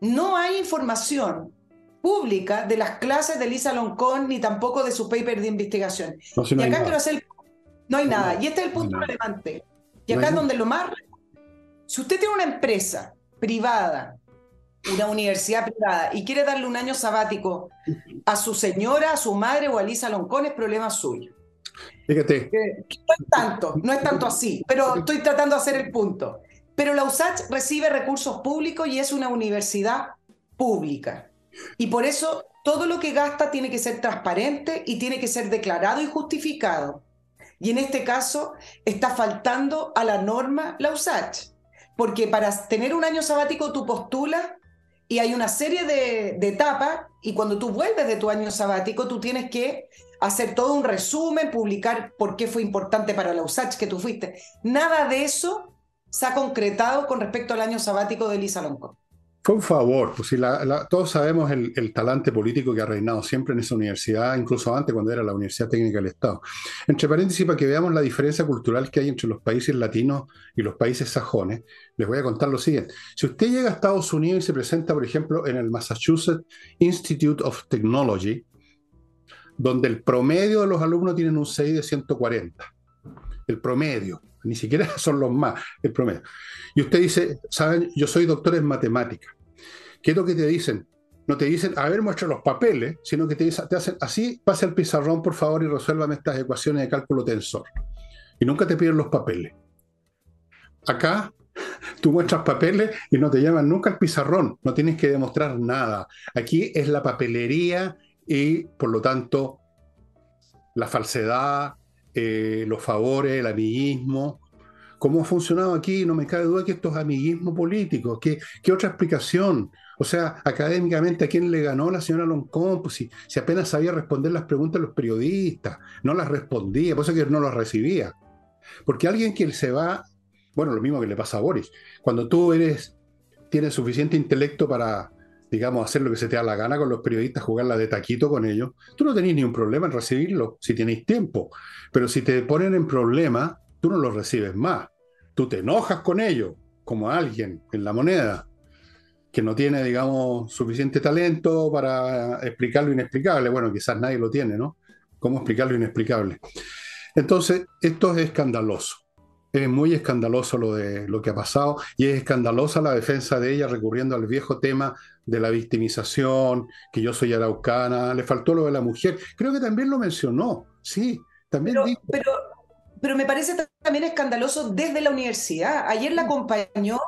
No hay información pública de las clases de Elisa Loncón ni tampoco de su paper de investigación. y acá quiero hacer no hay nada. Y este es el punto relevante. Y acá es donde lo más... Si usted tiene una empresa privada, una universidad privada, y quiere darle un año sabático a su señora, a su madre o a Lisa Loncón, es problema suyo.
Fíjate.
Eh, no es tanto, no es tanto así, pero estoy tratando de hacer el punto. Pero la USACH recibe recursos públicos y es una universidad pública. Y por eso todo lo que gasta tiene que ser transparente y tiene que ser declarado y justificado. Y en este caso está faltando a la norma la USACH, porque para tener un año sabático tú postulas y hay una serie de, etapas y cuando tú vuelves de tu año sabático tú tienes que hacer todo un resumen, publicar por qué fue importante para la USACH que tú fuiste. Nada de eso se ha concretado con respecto al año sabático de Lisa Lonco.
Por favor, pues todos sabemos el, talante político que ha reinado siempre en esa universidad, incluso antes cuando era la Universidad Técnica del Estado. Entre paréntesis, para que veamos la diferencia cultural que hay entre los países latinos y los países sajones, les voy a contar lo siguiente. Si usted llega a Estados Unidos y se presenta, por ejemplo, en el Massachusetts Institute of Technology, donde el promedio de los alumnos tienen un 6 de 140, el promedio, ni siquiera son los más, el promedio. Y usted dice, saben, yo soy doctor en matemáticas. ¿Qué es lo que te dicen? No te dicen, a ver, muestra los papeles, sino que te, te hacen, así, pase el pizarrón, por favor, y resuélvame estas ecuaciones de cálculo tensor. Y nunca te piden los papeles. Acá, tú muestras papeles y no te llaman nunca el pizarrón, no tienes que demostrar nada. Aquí es la papelería y, por lo tanto, la falsedad, eh, los favores, el amiguismo, cómo ha funcionado aquí, no me cabe duda que esto es amiguismo político. ¿Qué, qué otra explicación? O sea, académicamente, ¿a quién le ganó la señora Loncón? Pues si, apenas sabía responder las preguntas de los periodistas, no las respondía, por eso que no las recibía. Porque alguien que se va, bueno, lo mismo que le pasa a Boris, cuando tú eres, tienes suficiente intelecto para, digamos, hacer lo que se te da la gana con los periodistas, jugarla de taquito con ellos, tú no tenés ni un problema en recibirlo si tenéis tiempo. Pero si te ponen en problema, tú no los recibes más. Tú te enojas con ellos, como alguien en la moneda, que no tiene, digamos, suficiente talento para explicar lo inexplicable. Bueno, quizás nadie lo tiene, ¿no? ¿Cómo explicar lo inexplicable? Entonces, esto es escandaloso. Es muy escandaloso lo de lo que ha pasado y es escandalosa la defensa de ella recurriendo al viejo tema de la victimización, que yo soy araucana, le faltó lo de la mujer. Creo que también lo mencionó, sí, también
pero, pero me parece también escandaloso desde la universidad. Ayer la acompañó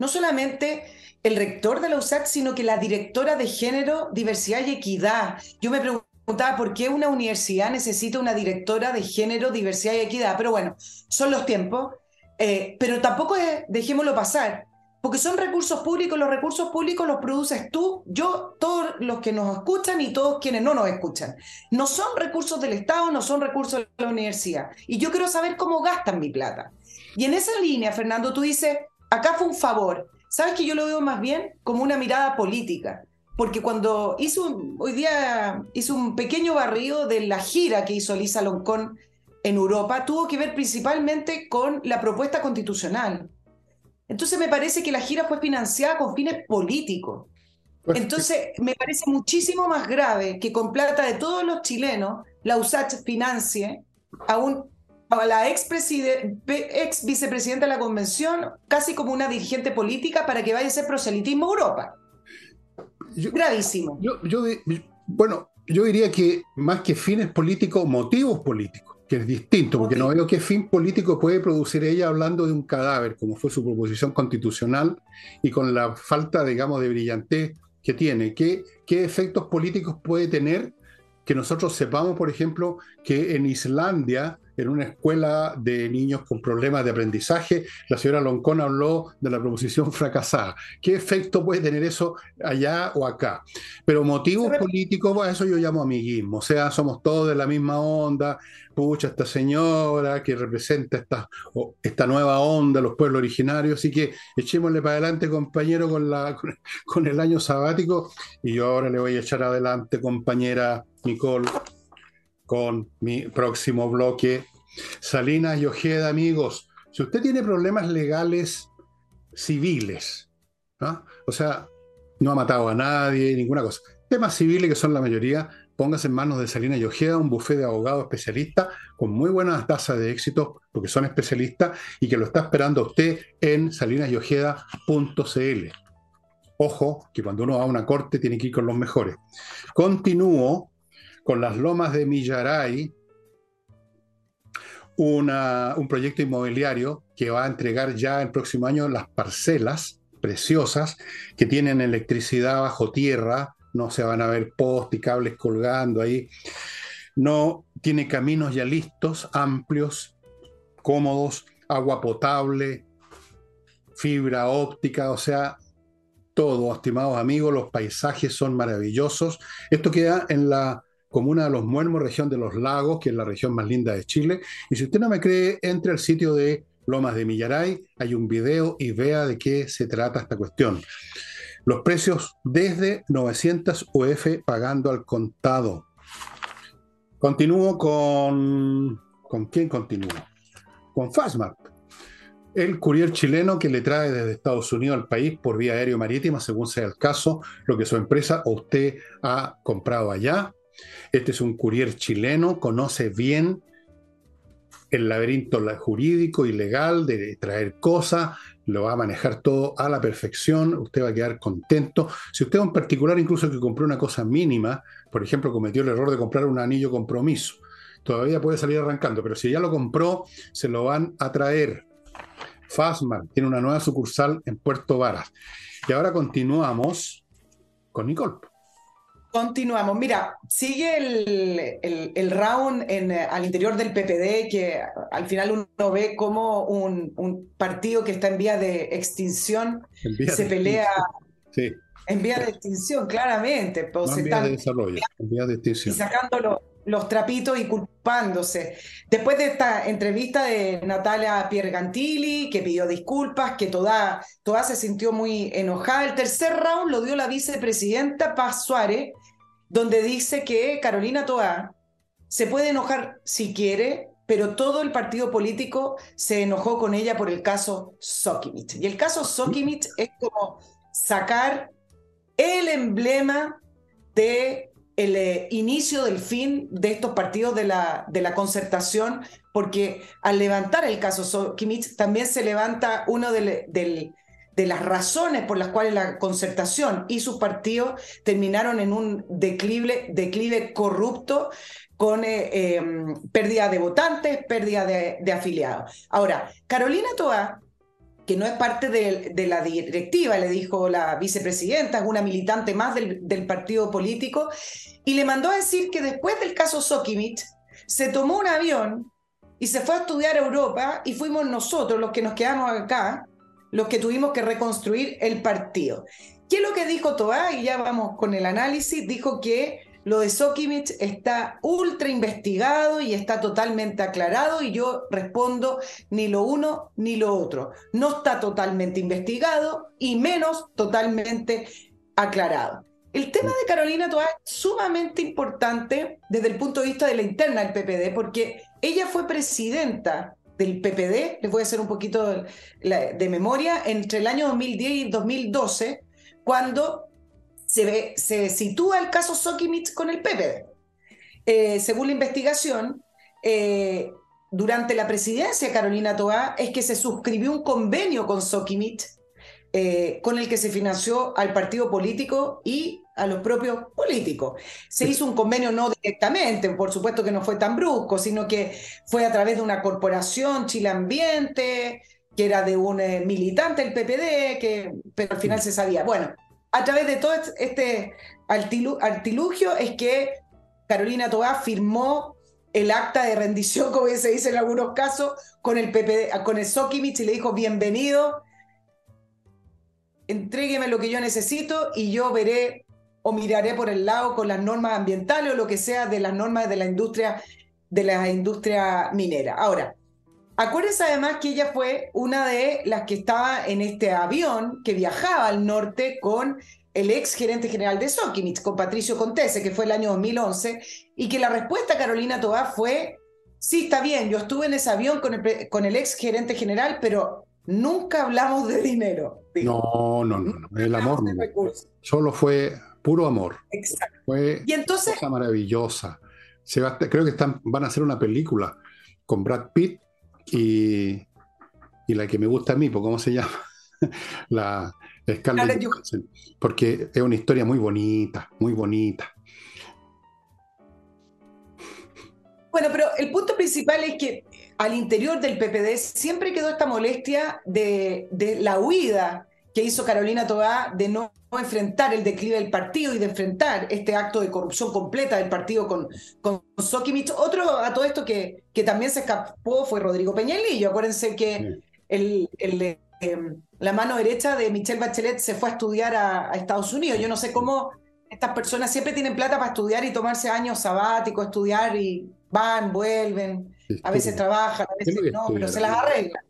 no solamente el rector de la USAC, sino que la directora de Género, Diversidad y Equidad. Yo me preguntaba por qué una universidad necesita una directora de Género, Diversidad y Equidad, pero bueno, son los tiempos. Eh, pero tampoco dejémoslo pasar porque son recursos públicos, los recursos públicos los produces tú, yo, todos los que nos escuchan y todos quienes no nos escuchan. No son recursos del Estado, no son recursos de la universidad. Y yo quiero saber cómo gastan mi plata. Y en esa línea, Fernando, tú dices, acá fue un favor. ¿Sabes que yo lo veo más bien como una mirada política? Porque cuando hizo, hoy día hizo un pequeño barrido de la gira que hizo Lisa Loncón en Europa, tuvo que ver principalmente con la propuesta constitucional entonces me parece que la gira fue financiada con fines políticos. Entonces me parece muchísimo más grave que con plata de todos los chilenos la USACH financie a, un, a la ex, ex vicepresidenta de la convención casi como una dirigente política para que vaya a hacer proselitismo a Europa. Gravísimo.
yo, bueno, yo diría que más que fines políticos, motivos políticos que es distinto, porque no veo qué fin político puede producir ella hablando de un cadáver, como fue su proposición constitucional, y con la falta, digamos, de brillantez que tiene. ¿Qué, qué efectos políticos puede tener que nosotros sepamos, por ejemplo, que en Islandia en una escuela de niños con problemas de aprendizaje, la señora Loncón habló de la proposición fracasada. ¿Qué efecto puede tener eso allá o acá? Pero motivos políticos, eso yo llamo amiguismo. O sea, somos todos de la misma onda. Pucha, esta señora que representa esta, esta nueva onda, los pueblos originarios. Así que echémosle para adelante, compañero, con, la, con el año sabático. Y yo ahora le voy a echar adelante, compañera Nicole con mi próximo bloque. Salinas y Ojeda, amigos, si usted tiene problemas legales civiles, o sea, no ha matado a nadie, ninguna cosa, temas civiles que son la mayoría, póngase en manos de Salinas y Ojeda, un bufé de abogados especialistas con muy buenas tasas de éxito, porque son especialistas, y que lo está esperando usted en salinasyojeda.cl. Ojo, que cuando uno va a una corte tiene que ir con los mejores. Continúo con las lomas de Millaray, un proyecto inmobiliario que va a entregar ya el próximo año las parcelas preciosas que tienen electricidad bajo tierra, no se van a ver postes y cables colgando ahí, no tiene caminos ya listos, amplios, cómodos, agua potable, fibra óptica, o sea, todo, estimados amigos, los paisajes son maravillosos. Esto queda en la comuna de Los Muermos, región de los Lagos, que es la región más linda de Chile. Y si usted no me cree, entre al sitio de Lomas de Millaray, hay un video y vea de qué se trata esta cuestión. Los precios desde 900 UF pagando al contado. Continúo con... ¿Con quién continúo? Con Fastmark. El courier chileno que le trae desde Estados Unidos al país por vía aéreo marítima, según sea el caso, lo que su empresa o usted ha comprado allá este es un courier chileno, conoce bien el laberinto jurídico y legal de traer cosas, lo va a manejar todo a la perfección, usted va a quedar contento. Si usted en particular incluso que compró una cosa mínima, por ejemplo, cometió el error de comprar un anillo compromiso, todavía puede salir arrancando, pero si ya lo compró, se lo van a traer. Fastman tiene una nueva sucursal en Puerto Varas. Y ahora continuamos con Nicole.
Continuamos. Mira, sigue el, round en, eh, al interior del PPD, que al final uno ve como un, partido que está en vía de extinción se pelea. En vía de extinción, claramente.
Pues, en vía de desarrollo, en vía de extinción.
Y sacando los trapitos y culpándose. Después de esta entrevista de Natalia Piergantilli, que pidió disculpas, que toda, toda se sintió muy enojada, el tercer round lo dio la vicepresidenta Paz Suárez, donde dice que Carolina Toá se puede enojar si quiere, pero todo el partido político se enojó con ella por el caso Sokimich. Y el caso Sokimich es como sacar el emblema de el eh, inicio del fin de estos partidos de la, de la concertación, porque al levantar el caso Sokimich también se levanta uno del, del, de las razones por las cuales la concertación y sus partidos terminaron en un declive, declive corrupto con eh, em, pérdida de votantes, pérdida de, afiliados. Ahora, Carolina Toa, que no es parte de, la directiva, le dijo la vicepresidenta, es una militante más del, del, partido político, y le mandó a decir que después del caso Sokimich, se tomó un avión y se fue a estudiar a Europa y fuimos nosotros los que nos quedamos acá los que tuvimos que reconstruir el partido. ¿Qué es lo que dijo Toa? Y ya vamos con el análisis. Dijo que lo de Sokimich está ultra investigado y está totalmente aclarado y yo respondo ni lo uno ni lo otro. No está totalmente investigado y menos totalmente aclarado. El tema de Carolina Toa es sumamente importante desde el punto de vista de la interna del PPD porque ella fue presidenta del PPD, les voy a hacer un poquito de, memoria, entre el año 2010 y 2012, cuando se, se sitúa el caso Sokimich con el PPD. Eh, según la investigación, eh, durante la presidencia de Carolina Toá es que se suscribió un convenio con Sokimich eh, con el que se financió al partido político y a los propios políticos. Se hizo un convenio no directamente, por supuesto que no fue tan brusco, sino que fue a través de una corporación, Chile Ambiente, que era de un eh, militante del PPD, que, pero al final se sabía. Bueno, a través de todo este artilugio es que Carolina Tobá firmó el acta de rendición, como se dice en algunos casos, con el, PPD, con el Sokimich y le dijo, bienvenido, entrégueme lo que yo necesito y yo veré o miraré por el lado con las normas ambientales o lo que sea de las normas de la industria, de la industria minera. Ahora, acuérdense además que ella fue una de las que estaba en este avión que viajaba al norte con el ex gerente general de Sokimich, con Patricio Contese, que fue el año 2011, y que la respuesta Carolina Tobá fue, sí, está bien, yo estuve en ese avión con el, con el ex gerente general, pero nunca hablamos de dinero.
No, no, no, no, el amor solo fue puro amor. Exacto. Fue y entonces, cosa maravillosa. Se creo que están, van a hacer una película con Brad Pitt y, y la que me gusta a mí, ¿cómo se llama? la Scarlett Johansson, porque es una historia muy bonita, muy bonita.
Bueno, pero el punto principal es que al interior del PPD siempre quedó esta molestia de, la huida que hizo Carolina Tobá de no enfrentar el declive del partido y de enfrentar este acto de corrupción completa del partido con, con Sokimich. Otro a todo esto que, que también se escapó fue Rodrigo Peñalillo. Acuérdense que el, el Em, la mano derecha de Michelle Bachelet se fue a estudiar a, Estados Unidos. Yo no sé cómo estas personas siempre tienen plata para estudiar y tomarse años sabáticos, estudiar y van, vuelven, a veces trabajan, a veces no, pero se las arreglan.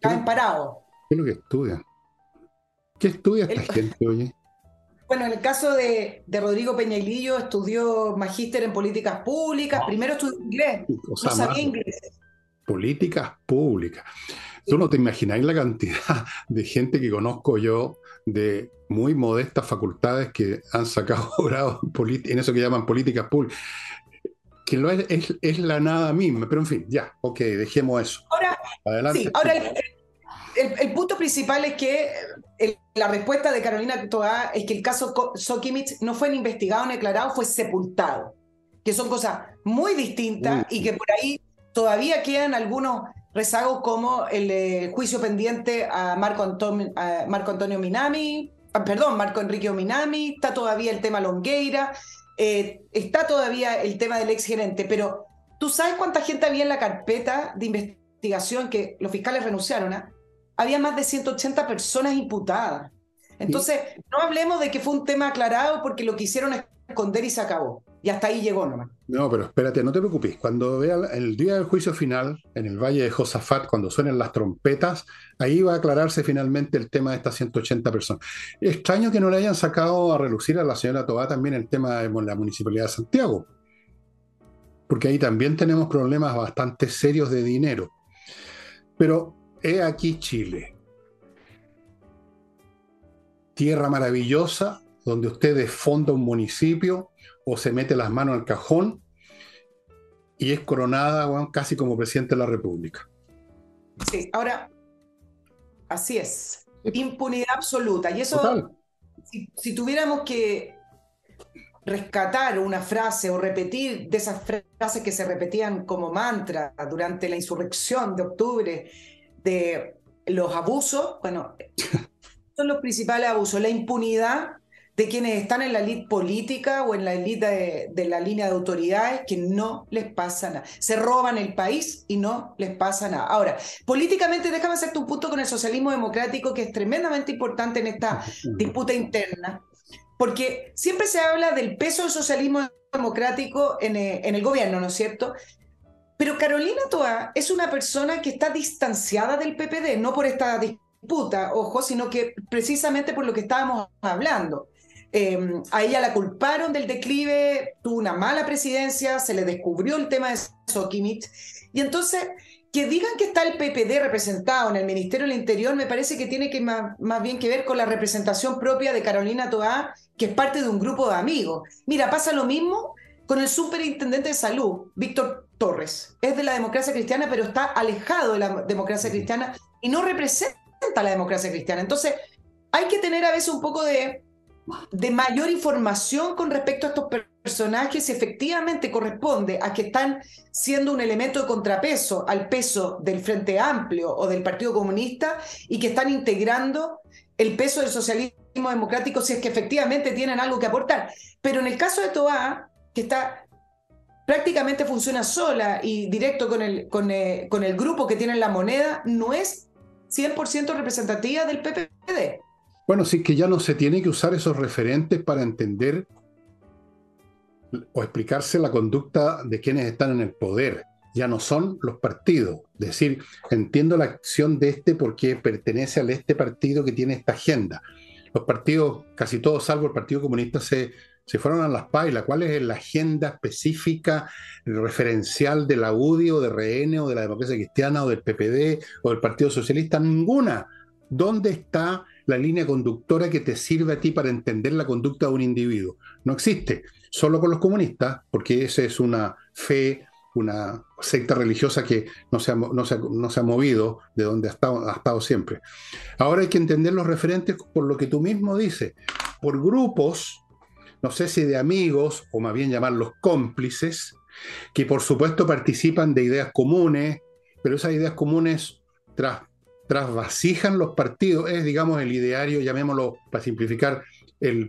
Caen parados.
¿Qué es lo que estudian? ¿Qué estudia esta gente, oye?
Bueno, en el caso de, Rodrigo Peñailillo, estudió magíster en políticas públicas. Primero estudió inglés, no sabía inglés.
Políticas públicas. Tú no te imagináis la cantidad de gente que conozco yo de muy modestas facultades que han sacado grado en eso que llaman políticas públicas, que lo es, es, la nada misma, pero en fin, ya, ok, dejemos eso.
Ahora, Adelante. ahora el, punto principal es que la respuesta de Carolina Toa es que el caso Sokimich no fue ni investigado ni declarado, fue sepultado, que son cosas muy distintas y que por ahí todavía quedan algunos rezagos como el eh, juicio pendiente a Marco, Antonio, Marco Antonio Minami, ah, perdón, Marco Enrique Minami, está todavía el tema Longueira, eh, está todavía el tema del ex gerente, pero ¿tú sabes cuánta gente había en la carpeta de investigación que los fiscales renunciaron? a? Había más de 180 personas imputadas. Entonces, no hablemos de que fue un tema aclarado porque lo quisieron esconder y se acabó. Y hasta ahí llegó nomás.
No, pero espérate, no te preocupes. Cuando vea el día del juicio final, en el Valle de Josafat, cuando suenen las trompetas, ahí va a aclararse finalmente el tema de estas 180 personas. Extraño que no le hayan sacado a relucir a la señora Tobá también el tema de la Municipalidad de Santiago. Porque ahí también tenemos problemas bastante serios de dinero. Pero he aquí Chile. Tierra maravillosa, donde usted desfonda un municipio o se mete las manos al cajón y es coronada casi como presidente de la República.
Sí, ahora, así es. Impunidad absoluta. Y eso, si, tuviéramos que rescatar una frase o repetir de esas frases que se repetían como mantra durante la insurrección de octubre de los abusos, bueno, son los principales abusos, la impunidad de quienes están en la elite política o en la elite de, la línea de autoridades que no les pasa nada. Se roban el país y no les pasa nada. Ahora, políticamente, déjame hacerte un punto con el socialismo democrático que es tremendamente importante en esta disputa interna, porque siempre se habla del peso del socialismo democrático en, eh, en el gobierno, ¿no es cierto? Pero Carolina Toa es una persona que está distanciada del PPD, no por esta disputa, ojo, sino que precisamente por lo que estábamos hablando. Em, a ella la culparon del declive, tuvo una mala presidencia, se le descubrió el tema de Sokimich. Y entonces, que digan que está el PPD representado en el Ministerio del Interior, me parece que tiene que más, más bien que ver con la representación propia de Carolina Toá, que es parte de un grupo de amigos. Mira, pasa lo mismo con el superintendente de salud, Víctor Torres. Es de la democracia cristiana, pero está alejado de la democracia cristiana y no representa la democracia cristiana. Entonces, hay que tener a veces un poco de de mayor información con respecto a estos personajes efectivamente corresponde a que están siendo un elemento de contrapeso al peso del Frente Amplio o del Partido Comunista y que están integrando el peso del socialismo democrático si es que efectivamente tienen algo que aportar. Pero en el caso de Toa, que está prácticamente funciona sola y directo con el, con, eh, el grupo que tiene la moneda, no es 100% representativa del PPD.
Bueno, sí que ya no se tiene que usar esos referentes para entender o explicarse la conducta de quienes están en el poder. Ya no son los partidos. Es decir, entiendo la acción de este porque pertenece a este partido que tiene esta agenda. Los partidos, casi todos, salvo el Partido Comunista, se, se fueron a las pailas. ¿Cuál es la agenda específica, referencial de la UDI o de RN o de la Democracia Cristiana o del PPD o del Partido Socialista? Ninguna. ¿Dónde está la línea conductora que te sirve a ti para entender la conducta de un individuo? No existe. Solo con los comunistas, porque esa es una fe, una secta religiosa que no se ha, no se ha, movido de donde ha estado, ha estado siempre. Ahora hay que entender los referentes por lo que tú mismo dices, por grupos, no sé si de amigos, o más bien llamarlos cómplices, que por supuesto participan de ideas comunes, pero esas ideas comunes tras trasvasijan los partidos, es, digamos, el ideario, llamémoslo para simplificar, el,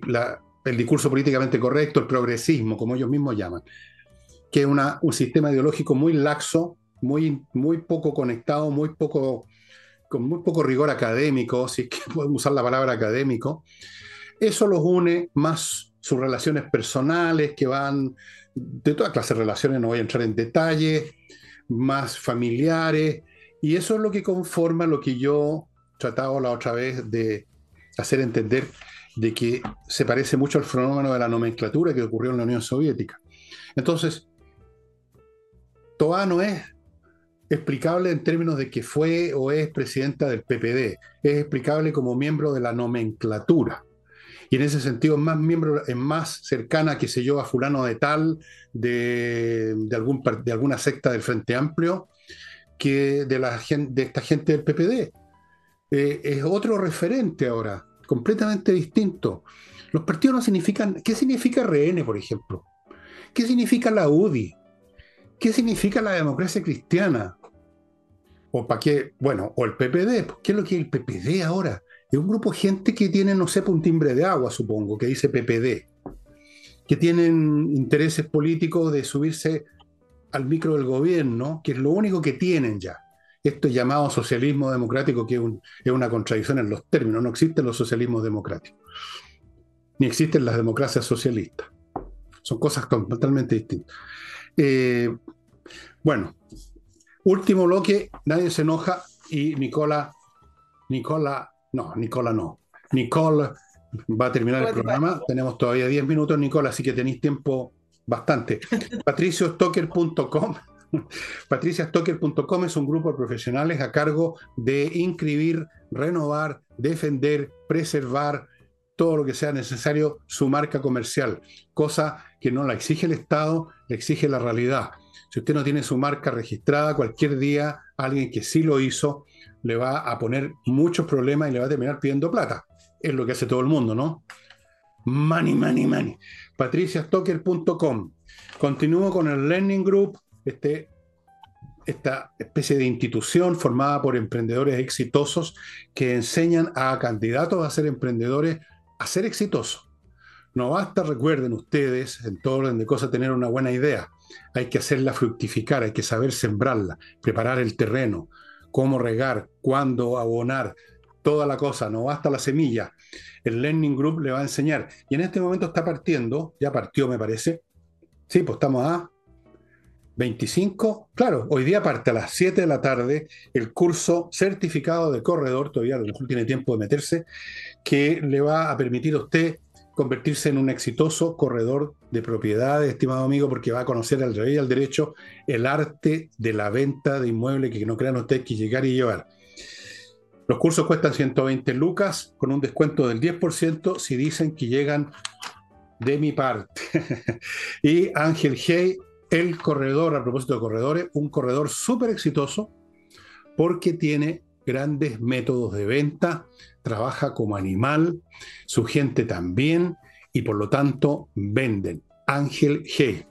discurso políticamente correcto, el progresismo, como ellos mismos llaman, que es un sistema ideológico muy laxo, muy, muy poco conectado, muy poco, con muy poco rigor académico, si es que podemos usar la palabra académico. Eso los une más sus relaciones personales, que van de toda clase de relaciones, no voy a entrar en detalle, más familiares, y eso es lo que conforma lo que yo trataba la otra vez de hacer entender de que se parece mucho al fenómeno de la nomenclatura que ocurrió en la Unión Soviética. Entonces, Toa no es explicable en términos de que fue o es presidenta del PPD, es explicable como miembro de la nomenclatura. Y en ese sentido es más miembro, es más cercana, qué sé yo, a fulano de tal, de, de, algún, de alguna secta del Frente Amplio, que de, la, de esta gente del PPD. Eh, es otro referente ahora, completamente distinto. Los partidos no significan. ¿Qué significa RN, por ejemplo? ¿Qué significa la UDI? ¿Qué significa la democracia cristiana? ¿O para qué? Bueno, o el PPD. ¿Qué es lo que es el PPD ahora? Es un grupo de gente que tiene, no sé, un timbre de agua, supongo, que dice PPD. Que tienen intereses políticos de subirse al micro del gobierno, que es lo único que tienen ya. Esto llamado socialismo democrático, que es, una contradicción en los términos, no existen los socialismos democráticos, ni existen las democracias socialistas. Son cosas totalmente distintas. Eh, bueno, último bloque, nadie se enoja y Nicola, Nicola, no, Nicola no, Nicole va a terminar el programa. Tenemos todavía 10 minutos, Nicola, así que tenéis tiempo bastante. patriciostocker.com. patriciastocker.com es un grupo de profesionales a cargo de inscribir, renovar, defender, preservar todo lo que sea necesario su marca comercial, cosa que no la exige el Estado, le exige la realidad. Si usted no tiene su marca registrada, cualquier día alguien que sí lo hizo le va a poner muchos problemas y le va a terminar pidiendo plata. Es lo que hace todo el mundo, ¿no? Money, money, money patriciastocker.com. Continúo con el Learning Group, este, esta especie de institución formada por emprendedores exitosos que enseñan a candidatos a ser emprendedores a ser exitosos. No basta, recuerden ustedes, en todo orden de cosas, tener una buena idea. Hay que hacerla fructificar, hay que saber sembrarla, preparar el terreno, cómo regar, cuándo abonar, toda la cosa, no basta la semilla. El Learning Group le va a enseñar. Y en este momento está partiendo, ya partió me parece. Sí, pues estamos a 25. Claro, hoy día parte a las 7 de la tarde el curso certificado de corredor, todavía a mejor tiene tiempo de meterse, que le va a permitir a usted convertirse en un exitoso corredor de propiedades, estimado amigo, porque va a conocer al revés y al derecho el arte de la venta de inmuebles que no crean ustedes que llegar y llevar. Los cursos cuestan 120 lucas con un descuento del 10% si dicen que llegan de mi parte. y Ángel Hey, el corredor, a propósito de corredores, un corredor súper exitoso porque tiene grandes métodos de venta, trabaja como animal, su gente también y por lo tanto venden. Ángel Hey.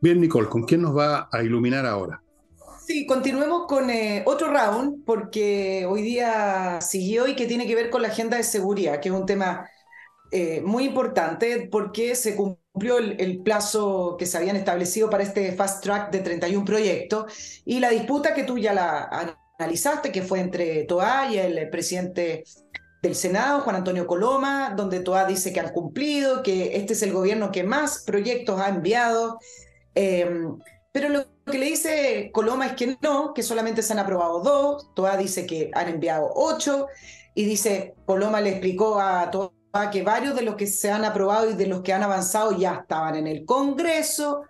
Bien, Nicole, ¿con quién nos va a iluminar ahora?
Sí, continuemos con eh, otro round, porque hoy día siguió y que tiene que ver con la agenda de seguridad, que es un tema eh, muy importante porque se cumplió el, plazo que se habían establecido para este fast track de 31 proyectos y la disputa que tú ya la analizaste, que fue entre Toa y el presidente del Senado, Juan Antonio Coloma, donde Toa dice que han cumplido, que este es el gobierno que más proyectos ha enviado. Em, pero lo que le dice Coloma es que no, que solamente se han aprobado dos, Toa dice que han enviado ocho, y dice, Coloma le explicó a Toa que varios de los que se han aprobado y de los que han avanzado ya estaban en el Congreso.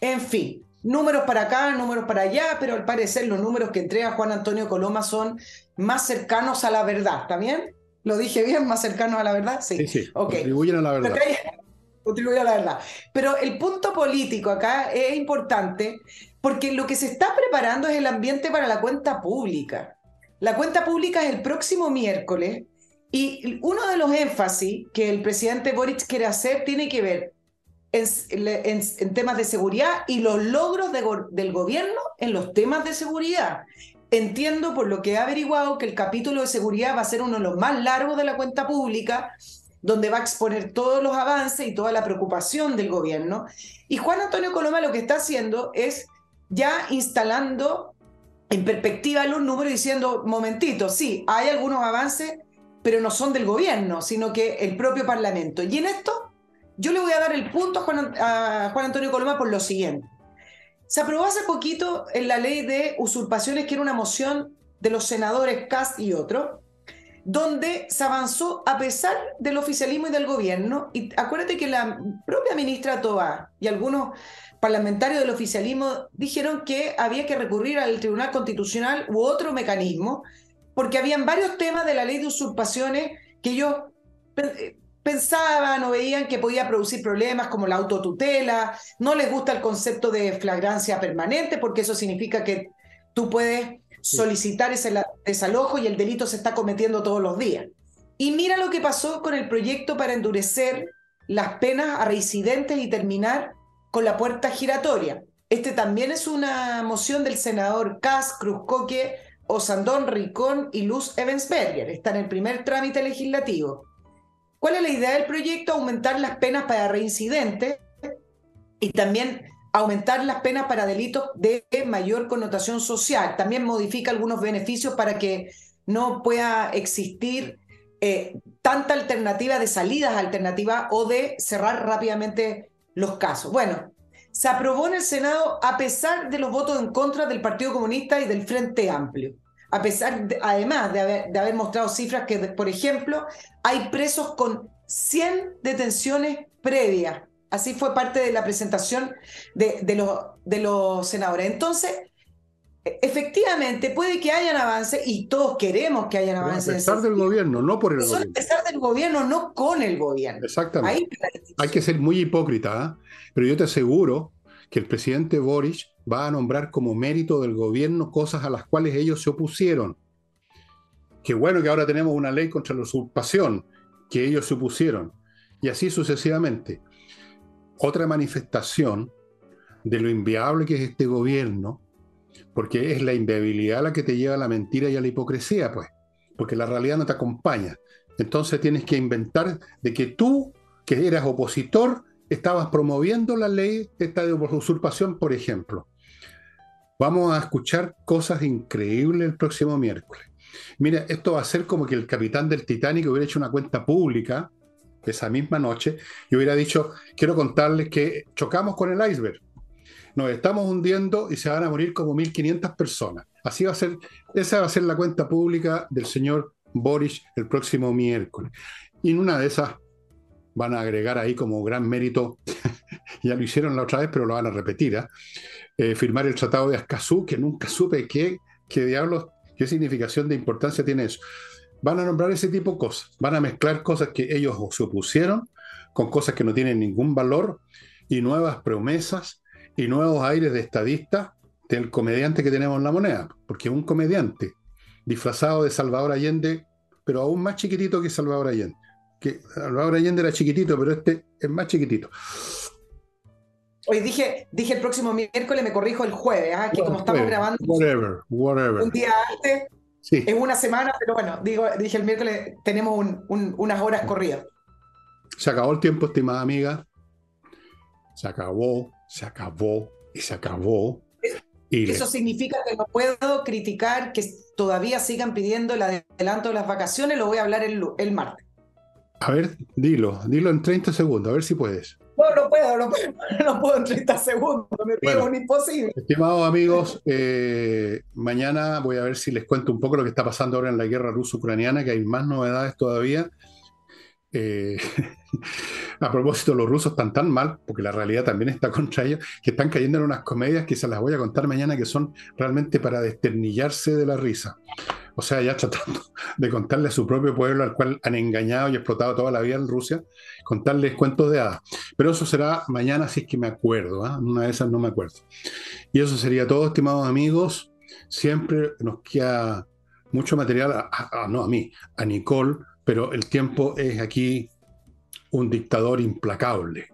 En fin, números para acá, números para allá, pero al parecer los números que entrega Juan Antonio Coloma son más cercanos a la verdad, ¿está bien? ¿Lo dije bien? ¿Más cercanos a la verdad?
Sí, sí, contribuyen a la verdad.
Contribuyen a la verdad. Pero el punto político acá es importante porque lo que se está preparando es el ambiente para la cuenta pública. La cuenta pública es el próximo miércoles y uno de los énfasis que el presidente Boric quiere hacer tiene que ver en, temas de seguridad y los logros del gobierno en los temas de seguridad. Entiendo por lo que he averiguado que el capítulo de seguridad va a ser uno de los más largos de la cuenta pública, donde va a exponer todos los avances y toda la preocupación del gobierno. Y Juan Antonio Coloma lo que está haciendo es ya instalando en perspectiva los números diciendo, momentito, sí, hay algunos avances, pero no son del gobierno, sino que el propio Parlamento. Y en esto yo le voy a dar el punto a Juan, Antonio Coloma por lo siguiente. Se aprobó hace poquito en la ley de usurpaciones, que era una moción de los senadores Cast y otros, donde se avanzó a pesar del oficialismo y del gobierno. Y acuérdate que la propia ministra Toa y algunos parlamentarios del oficialismo dijeron que había que recurrir al Tribunal Constitucional u otro mecanismo porque habían varios temas de la ley de usurpaciones que ellos pensaban o veían que podía producir problemas como la autotutela, no les gusta el concepto de flagrancia permanente porque eso significa que tú puedes solicitar ese desalojo y el delito se está cometiendo todos los días. Y mira lo que pasó con el proyecto para endurecer las penas a reincidentes y terminar con la puerta giratoria. Este también es una moción del senador Cas, Cruzcoque, Osandón Ricón y Luz Evensberger. Está en el primer trámite legislativo. ¿Cuál es la idea del proyecto? Aumentar las penas para reincidentes y también aumentar las penas para delitos de mayor connotación social. También modifica algunos beneficios para que no pueda existir eh, tanta alternativa de salidas alternativas o de cerrar rápidamente los casos. Bueno, se aprobó en el Senado a pesar de los votos en contra del Partido Comunista y del Frente Amplio. A pesar, además de haber, de haber mostrado cifras que, por ejemplo, hay presos con 100 detenciones previas. Así fue parte de la presentación de, de, los, de los senadores. Entonces, efectivamente, puede que hayan avances y todos queremos que hayan avances.
a pesar del gobierno, no por el
gobierno. A pesar del gobierno, no con el gobierno.
Exactamente. Hay que ser muy hipócrita, ¿ah? pero yo te aseguro que el presidente Boris va a nombrar como mérito del gobierno cosas a las cuales ellos se opusieron. Qué bueno que ahora tenemos una ley contra la usurpación que ellos se opusieron. Y así sucesivamente. Otra manifestación de lo inviable que es este gobierno, porque es la inviabilidad la que te lleva a la mentira y a la hipocresía, pues, porque la realidad no te acompaña. Entonces tienes que inventar de que tú, que eras opositor, estabas promoviendo la ley esta de usurpación, por ejemplo. Vamos a escuchar cosas increíbles el próximo miércoles. Mira, esto va a ser como que el capitán del Titanic hubiera hecho una cuenta pública esa misma noche y hubiera dicho, quiero contarles que chocamos con el iceberg. Nos estamos hundiendo y se van a morir como 1.500 personas. Así va a ser, esa va a ser la cuenta pública del señor Boris el próximo miércoles. Y en una de esas van a agregar ahí como gran mérito, ya lo hicieron la otra vez, pero lo van a repetir, ¿ah? eh, firmar el Tratado de Azcazú, que nunca supe qué, qué diablos, qué significación de importancia tiene eso. Van a nombrar ese tipo de cosas, van a mezclar cosas que ellos se opusieron con cosas que no tienen ningún valor y nuevas promesas y nuevos aires de estadista del comediante que tenemos en la moneda, porque es un comediante disfrazado de Salvador Allende, pero aún más chiquitito que Salvador Allende que Salvador Allende era chiquitito, pero este es más chiquitito.
Hoy dije, dije el próximo miércoles, me corrijo el jueves, ¿ah? que como estamos grabando
whatever, whatever.
un día antes, sí. es una semana, pero bueno, digo, dije el miércoles, tenemos unas horas corridas.
Se acabó el tiempo, estimada amiga. Se acabó, se acabó y se acabó.
Y Eso significa que no puedo criticar que todavía sigan pidiendo el adelanto de las vacaciones, lo voy a hablar el, el martes.
A ver, dilo, dilo en 30 segundos, a ver si puedes.
No, no puedo, no puedo, no puedo en 30 segundos, me pido un imposible.
Estimados amigos, eh, mañana voy a ver si les cuento un poco lo que está pasando ahora en la guerra ruso-ucraniana, que hay más novedades todavía. Eh, a propósito, los rusos están tan mal, porque la realidad también está contra ellos, que están cayendo en unas comedias que se las voy a contar mañana que son realmente para desternillarse de la risa. O sea, ya tratando de contarle a su propio pueblo, al cual han engañado y explotado toda la vida en Rusia, contarles cuentos de hadas. Pero eso será mañana si es que me acuerdo, ¿ah? una de esas no me acuerdo. Y eso sería todo, estimados amigos. Siempre nos queda mucho material, no a mí, a Nicole, pero el tiempo es aquí un dictador implacable,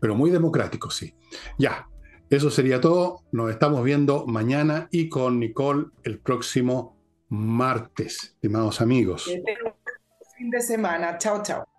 pero muy democrático, sí. Ya, eso sería todo. Nos estamos viendo mañana y con Nicole el próximo martes, estimados amigos.
Fin de semana. Chao, chao.